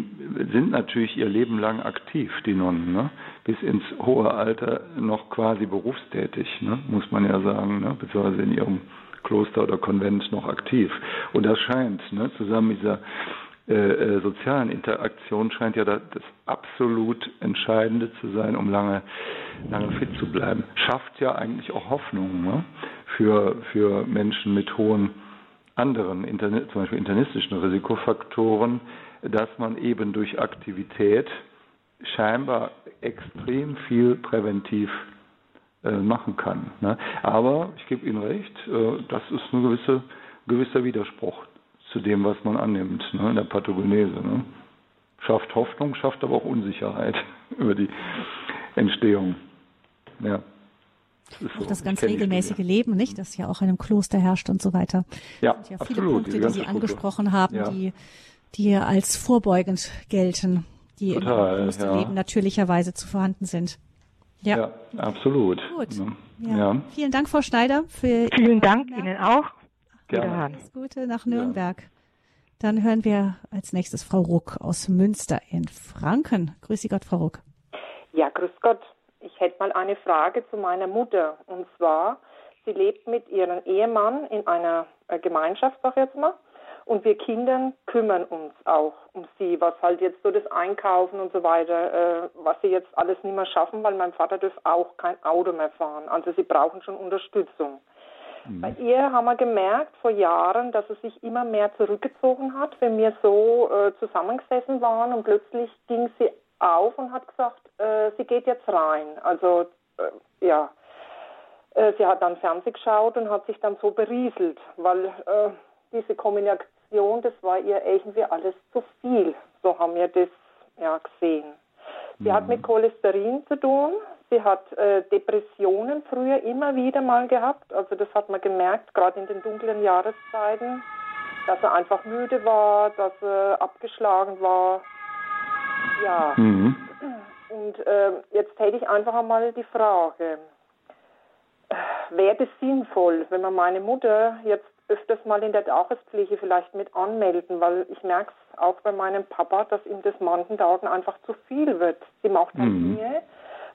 sind natürlich ihr Leben lang aktiv, die Nonnen, ne? bis ins hohe Alter noch quasi berufstätig, ne? muss man ja sagen, ne? beziehungsweise in ihrem Kloster oder Konvent noch aktiv. Und das scheint, ne, zusammen mit dieser äh, äh, sozialen Interaktion scheint ja das, absolut Entscheidende zu sein, um lange, lange fit zu bleiben. Schafft ja eigentlich auch Hoffnung ne? für, für Menschen mit hohen anderen, zum Beispiel internistischen Risikofaktoren, dass man eben durch Aktivität scheinbar extrem viel präventiv äh, machen kann. Ne? Aber ich gebe Ihnen recht, äh, das ist ein gewisse, gewisser Widerspruch zu dem, was man annimmt ne, in der Pathogenese. Ne? Schafft Hoffnung, schafft aber auch Unsicherheit über die Entstehung. Ja. Auch so. das ganz regelmäßige Leben, nicht, das ja auch in einem Kloster herrscht und so weiter. Ja, das sind ja absolut, viele Punkte, die, die Sie angesprochen haben, ja. die, die als vorbeugend gelten, die Total, im Klosterleben ja. natürlicherweise zu vorhanden sind. Ja, ja absolut. Gut. Ja. Vielen Dank, Frau Schneider, für Vielen Dank Ihnen auch. Gerne. Alles Gute nach Nürnberg. Dann hören wir als nächstes Frau Ruck aus Münster in Franken. Grüß Sie Gott, Frau Ruck. Ja, grüß Gott. Ich hätte mal eine Frage zu meiner Mutter. Und zwar, sie lebt mit ihrem Ehemann in einer äh, Gemeinschaft, sag ich jetzt mal. Und wir Kinder kümmern uns auch um sie, was halt jetzt so das Einkaufen und so weiter, äh, was sie jetzt alles nicht mehr schaffen, weil mein Vater darf auch kein Auto mehr fahren. Also sie brauchen schon Unterstützung. Mhm. Bei ihr haben wir gemerkt vor Jahren, dass sie sich immer mehr zurückgezogen hat, wenn wir so äh, zusammengesessen waren und plötzlich ging sie auf und hat gesagt, äh, sie geht jetzt rein. Also äh, ja, äh, sie hat dann Fernsehen geschaut und hat sich dann so berieselt, weil äh, diese Kombination, das war ihr irgendwie alles zu viel. So haben wir das ja gesehen. Sie mhm. hat mit Cholesterin zu tun. Sie hat äh, Depressionen früher immer wieder mal gehabt. Also das hat man gemerkt, gerade in den dunklen Jahreszeiten, dass er einfach müde war, dass er abgeschlagen war. Ja. Mhm. Und äh, jetzt hätte ich einfach einmal die Frage, wäre das sinnvoll, wenn man meine Mutter jetzt öfters mal in der Tagespflege vielleicht mit anmelden, weil ich merke es auch bei meinem Papa, dass ihm das manchen Tagen einfach zu viel wird. Sie macht halt mhm. Dinge,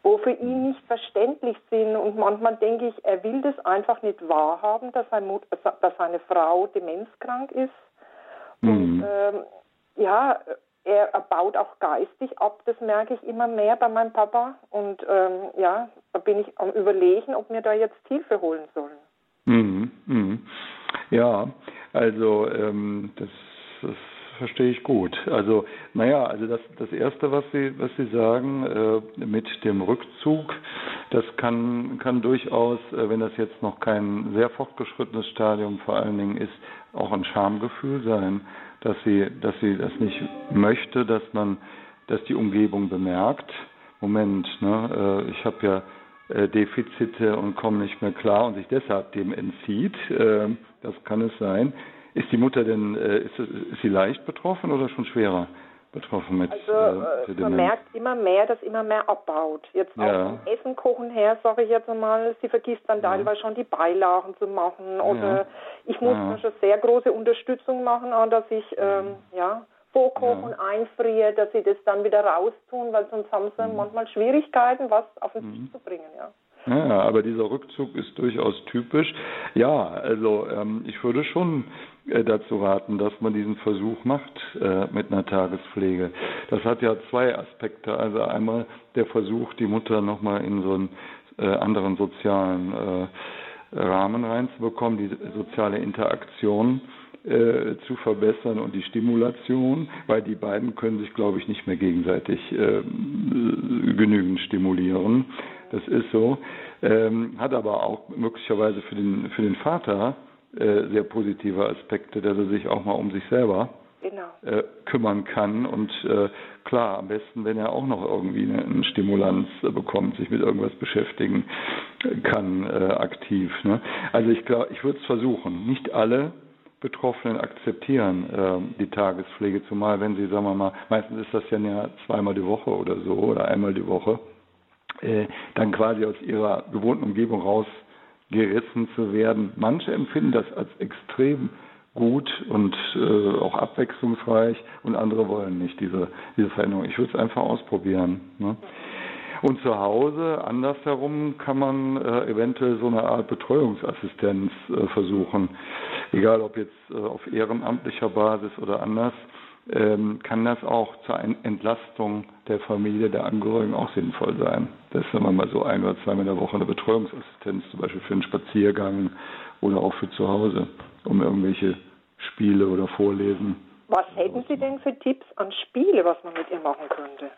wo für ihn nicht verständlich sind und manchmal denke ich, er will das einfach nicht wahrhaben, dass, sein dass seine Frau demenzkrank ist. Mhm. Und ähm, ja, er baut auch geistig ab, das merke ich immer mehr bei meinem Papa. Und ähm, ja, da bin ich am Überlegen, ob wir da jetzt Hilfe holen sollen. Mhm, mh. Ja, also ähm, das, das verstehe ich gut. Also, naja, also das, das Erste, was Sie, was Sie sagen, äh, mit dem Rückzug, das kann, kann durchaus, äh, wenn das jetzt noch kein sehr fortgeschrittenes Stadium vor allen Dingen ist, auch ein Schamgefühl sein dass sie, dass sie das nicht möchte, dass man, dass die Umgebung bemerkt, Moment, ne, äh, ich habe ja äh, Defizite und komme nicht mehr klar und sich deshalb dem entzieht. Äh, das kann es sein. Ist die Mutter denn, äh, ist, ist sie leicht betroffen oder schon schwerer? betroffen mit. Also äh, äh man merkt immer mehr, dass immer mehr abbaut. Jetzt auch ja. vom Essen kochen her, sage ich jetzt einmal, sie vergisst dann ja. teilweise schon die Beilagen zu machen. Oder ja. ich muss ja. schon sehr große Unterstützung machen, dass ich ähm, ja vorkochen, ja. einfriere, dass sie das dann wieder raustun, weil sonst haben sie mhm. manchmal Schwierigkeiten, was auf den Tisch mhm. zu bringen, ja. Ja, aber dieser Rückzug ist durchaus typisch. Ja, also ähm, ich würde schon äh, dazu raten, dass man diesen Versuch macht äh, mit einer Tagespflege. Das hat ja zwei Aspekte. Also einmal der Versuch, die Mutter nochmal in so einen äh, anderen sozialen äh, Rahmen reinzubekommen, die soziale Interaktion äh, zu verbessern und die Stimulation, weil die beiden können sich, glaube ich, nicht mehr gegenseitig äh, genügend stimulieren. Das ist so. Ähm, hat aber auch möglicherweise für den, für den Vater äh, sehr positive Aspekte, dass er sich auch mal um sich selber genau. äh, kümmern kann. Und äh, klar, am besten, wenn er auch noch irgendwie eine, eine Stimulanz bekommt, sich mit irgendwas beschäftigen kann, äh, aktiv. Ne? Also ich glaube, ich würde es versuchen. Nicht alle Betroffenen akzeptieren äh, die Tagespflege, zumal wenn sie, sagen wir mal, meistens ist das ja zweimal die Woche oder so oder einmal die Woche, äh, dann quasi aus ihrer gewohnten Umgebung rausgerissen zu werden. Manche empfinden das als extrem gut und äh, auch abwechslungsreich und andere wollen nicht diese, diese Veränderung. Ich würde es einfach ausprobieren. Ne? Und zu Hause, andersherum, kann man äh, eventuell so eine Art Betreuungsassistenz äh, versuchen. Egal ob jetzt äh, auf ehrenamtlicher Basis oder anders, kann das auch zur Entlastung der Familie, der Angehörigen auch sinnvoll sein. Das ist, wenn man mal so ein oder zweimal in der Woche eine Betreuungsassistenz, zum Beispiel für einen Spaziergang oder auch für zu Hause, um irgendwelche Spiele oder Vorlesen. Was hätten Sie denn für Tipps an Spiele, was man mit ihr machen könnte?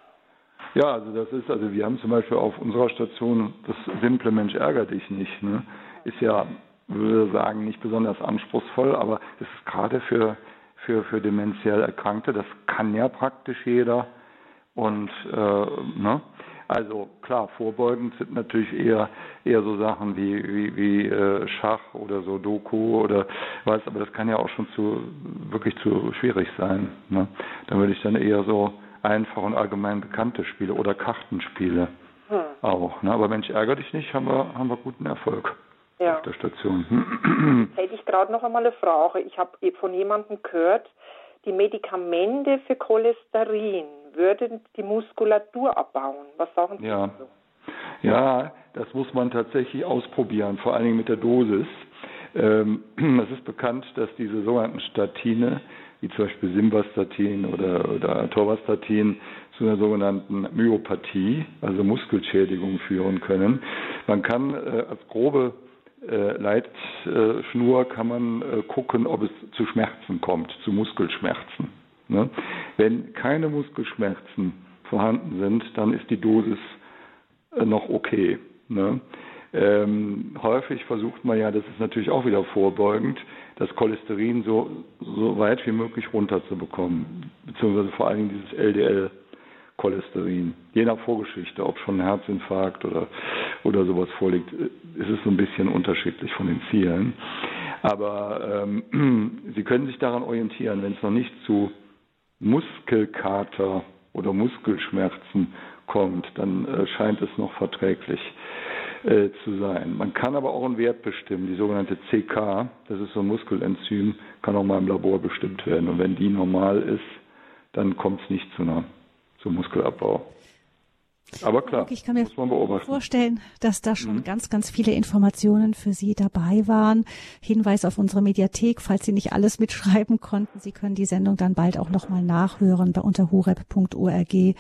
Ja, also das ist, also wir haben zum Beispiel auf unserer Station das simple Mensch ärger dich nicht. Ne? Ist ja, würde sagen, nicht besonders anspruchsvoll, aber es ist gerade für, für, für dementiell Erkrankte, das kann ja praktisch jeder. Und äh, ne? Also klar, vorbeugend sind natürlich eher eher so Sachen wie wie, wie äh, Schach oder so Doku oder was, aber das kann ja auch schon zu wirklich zu schwierig sein. Ne? Da würde ich dann eher so einfach und allgemein bekannte Spiele oder Kartenspiele hm. auch. Ne? Aber Mensch, ärgere dich nicht, haben wir, haben wir guten Erfolg ja. auf der Station. Hätte ich gerade noch einmal eine Frage. Ich habe von jemandem gehört, die Medikamente für Cholesterin würden die Muskulatur abbauen. Was sagen Sie ja. dazu? Ja, das muss man tatsächlich ausprobieren, vor allen Dingen mit der Dosis. Ähm, es ist bekannt, dass diese sogenannten Statine wie zum Beispiel Simvastatin oder, oder Torvastatin, zu einer sogenannten Myopathie, also Muskelschädigung führen können. Man kann äh, als grobe Leitschnur kann man äh, gucken, ob es zu Schmerzen kommt, zu Muskelschmerzen. Ne? Wenn keine Muskelschmerzen vorhanden sind, dann ist die Dosis äh, noch okay. Ne? Ähm, häufig versucht man ja, das ist natürlich auch wieder vorbeugend, das Cholesterin so, so weit wie möglich runterzubekommen, beziehungsweise vor allen Dingen dieses LDL-Cholesterin. Je nach Vorgeschichte, ob schon ein Herzinfarkt oder, oder sowas vorliegt, ist es so ein bisschen unterschiedlich von den Zielen. Aber ähm, Sie können sich daran orientieren, wenn es noch nicht zu Muskelkater oder Muskelschmerzen kommt, dann äh, scheint es noch verträglich äh, zu sein. Man kann aber auch einen Wert bestimmen, die sogenannte CK, das ist so ein Muskelenzym, kann auch mal im Labor bestimmt werden. Und wenn die normal ist, dann kommt es nicht zu einer, zum Muskelabbau. Aber klar, ich kann mir vorstellen, dass da schon mhm. ganz, ganz viele Informationen für Sie dabei waren. Hinweis auf unsere Mediathek, falls Sie nicht alles mitschreiben konnten. Sie können die Sendung dann bald auch nochmal nachhören bei unter horeb.org in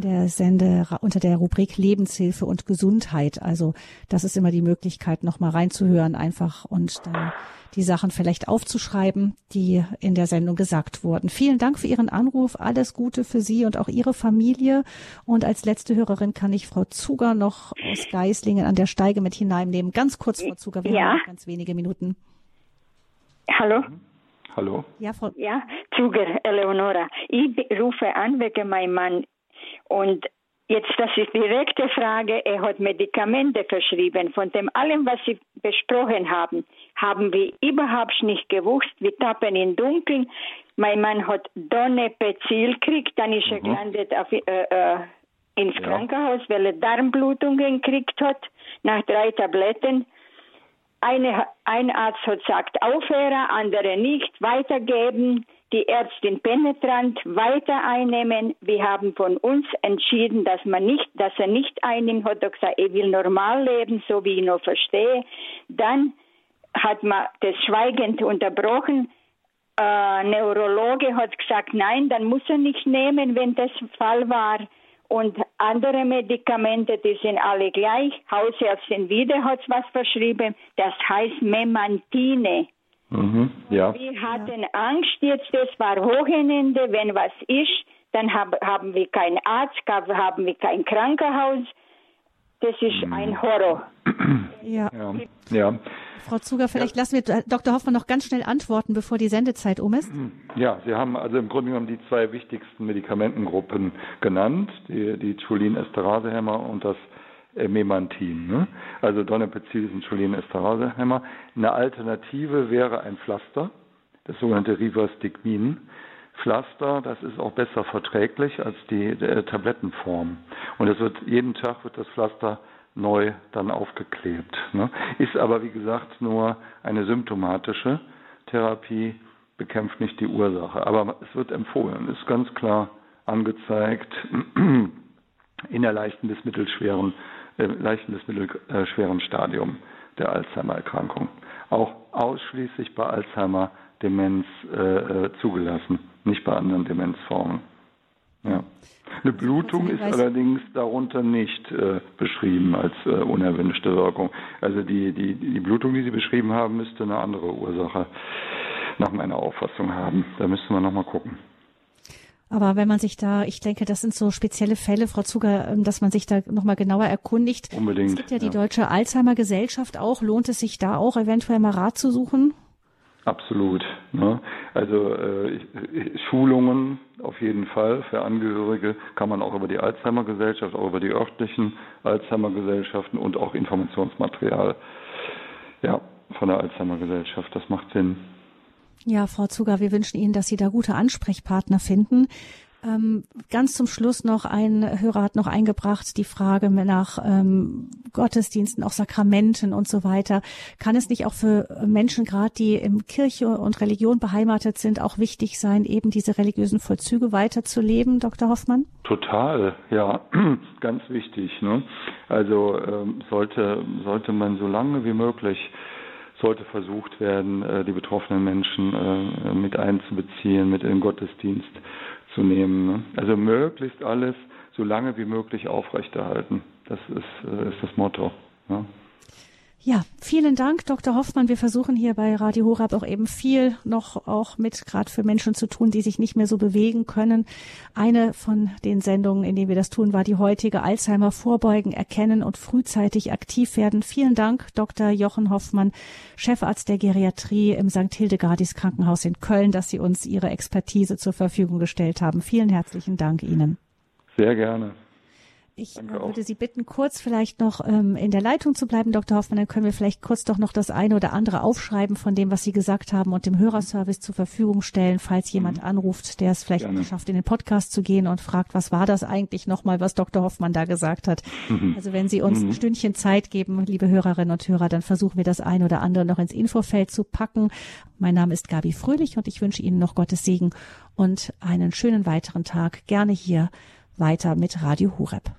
der Sende unter der Rubrik Lebenshilfe und Gesundheit. Also das ist immer die Möglichkeit, nochmal reinzuhören einfach und dann die Sachen vielleicht aufzuschreiben, die in der Sendung gesagt wurden. Vielen Dank für Ihren Anruf. Alles Gute für Sie und auch Ihre Familie. Und als letzte Hörerin kann ich Frau Zuger noch aus Geislingen an der Steige mit hineinnehmen. Ganz kurz, Frau Zuger, wir ja. haben noch ganz wenige Minuten. Hallo. Hallo. Ja, Frau ja, Zuger, Eleonora. Ich rufe an wegen meinem Mann und Jetzt, das ist direkte Frage. Er hat Medikamente verschrieben. Von dem allem, was Sie besprochen haben, haben wir überhaupt nicht gewusst. Wir tappen in Dunkeln. Mein Mann hat Donepezil gekriegt, dann ist er mhm. gelandet auf, äh, äh, ins ja. Krankenhaus, weil er Darmblutungen gekriegt hat, nach drei Tabletten. Eine, ein Arzt hat gesagt, aufhören, andere nicht, weitergeben. Die Ärztin penetrant weiter einnehmen. Wir haben von uns entschieden, dass man nicht, dass er nicht einnimmt, hat er gesagt, er will normal leben, so wie ich noch verstehe. Dann hat man das schweigend unterbrochen. Äh, Neurologe hat gesagt, nein, dann muss er nicht nehmen, wenn das Fall war. Und andere Medikamente, die sind alle gleich. Hausärztin wieder hat was verschrieben. Das heißt Memantine. Mhm, ja. Wir hatten Angst jetzt, das war Wochenende, wenn was ist, dann hab, haben wir keinen Arzt, haben wir kein Krankenhaus. Das ist mhm. ein Horror. Ja. ja. ja. Frau Zuger, vielleicht ja. lassen wir Dr. Hoffmann noch ganz schnell antworten, bevor die Sendezeit um ist. Ja, Sie haben also im Grunde genommen die zwei wichtigsten Medikamentengruppen genannt, die, die Cholin-Esterase-Hämmer und das Memantin. Ne? Also Donepezil ist ein Cholin-Esterase-Hämmer. Eine Alternative wäre ein Pflaster, das sogenannte Rivastigmin. Pflaster, das ist auch besser verträglich als die äh, Tablettenform. Und es wird jeden Tag wird das Pflaster neu dann aufgeklebt. Ne? Ist aber wie gesagt nur eine symptomatische Therapie, bekämpft nicht die Ursache. Aber es wird empfohlen, ist ganz klar angezeigt in der leichten bis mittelschweren, äh, leichten bis mittelschweren Stadium der Alzheimer-Erkrankung. Auch ausschließlich bei Alzheimer-Demenz äh, äh zugelassen, nicht bei anderen Demenzformen. Ja. Eine Blutung ist allerdings darunter nicht äh, beschrieben als äh, unerwünschte Wirkung. Also die, die, die Blutung, die Sie beschrieben haben, müsste eine andere Ursache nach meiner Auffassung haben. Da müsste man nochmal gucken. Aber wenn man sich da, ich denke, das sind so spezielle Fälle, Frau Zuger, ähm, dass man sich da nochmal genauer erkundigt. Unbedingt. Es gibt ja die ja. Deutsche Alzheimer Gesellschaft auch. Lohnt es sich da auch eventuell mal Rat zu suchen? Absolut. Ne? Also äh, Schulungen auf jeden Fall für Angehörige kann man auch über die Alzheimer Gesellschaft, auch über die örtlichen Alzheimer Gesellschaften und auch Informationsmaterial ja, von der Alzheimer Gesellschaft. Das macht Sinn. Ja, Frau Zuger, wir wünschen Ihnen, dass Sie da gute Ansprechpartner finden. Ähm, ganz zum Schluss noch ein Hörer hat noch eingebracht die Frage nach ähm, Gottesdiensten, auch Sakramenten und so weiter. Kann es nicht auch für Menschen, gerade die in Kirche und Religion beheimatet sind, auch wichtig sein, eben diese religiösen Vollzüge weiterzuleben, Dr. Hoffmann? Total, ja, ganz wichtig. Ne? Also ähm, sollte sollte man so lange wie möglich sollte versucht werden, äh, die betroffenen Menschen äh, mit einzubeziehen, mit in den Gottesdienst zu nehmen. Ne? Also möglichst alles so lange wie möglich aufrechterhalten. Das ist, äh, ist das Motto. Ja. Ja, vielen Dank, Dr. Hoffmann. Wir versuchen hier bei Radio Horab auch eben viel noch auch mit gerade für Menschen zu tun, die sich nicht mehr so bewegen können. Eine von den Sendungen, in denen wir das tun, war die heutige Alzheimer vorbeugen, erkennen und frühzeitig aktiv werden. Vielen Dank, Dr. Jochen Hoffmann, Chefarzt der Geriatrie im St. Hildegardis Krankenhaus in Köln, dass Sie uns Ihre Expertise zur Verfügung gestellt haben. Vielen herzlichen Dank Ihnen. Sehr gerne. Ich Danke würde auch. Sie bitten, kurz vielleicht noch ähm, in der Leitung zu bleiben, Dr. Hoffmann. Dann können wir vielleicht kurz doch noch das eine oder andere aufschreiben von dem, was Sie gesagt haben und dem Hörerservice zur Verfügung stellen, falls jemand mhm. anruft, der es vielleicht Gerne. schafft, in den Podcast zu gehen und fragt, was war das eigentlich nochmal, was Dr. Hoffmann da gesagt hat. Mhm. Also wenn Sie uns mhm. ein Stündchen Zeit geben, liebe Hörerinnen und Hörer, dann versuchen wir das eine oder andere noch ins Infofeld zu packen. Mein Name ist Gabi Fröhlich und ich wünsche Ihnen noch Gottes Segen und einen schönen weiteren Tag. Gerne hier weiter mit Radio Hureb.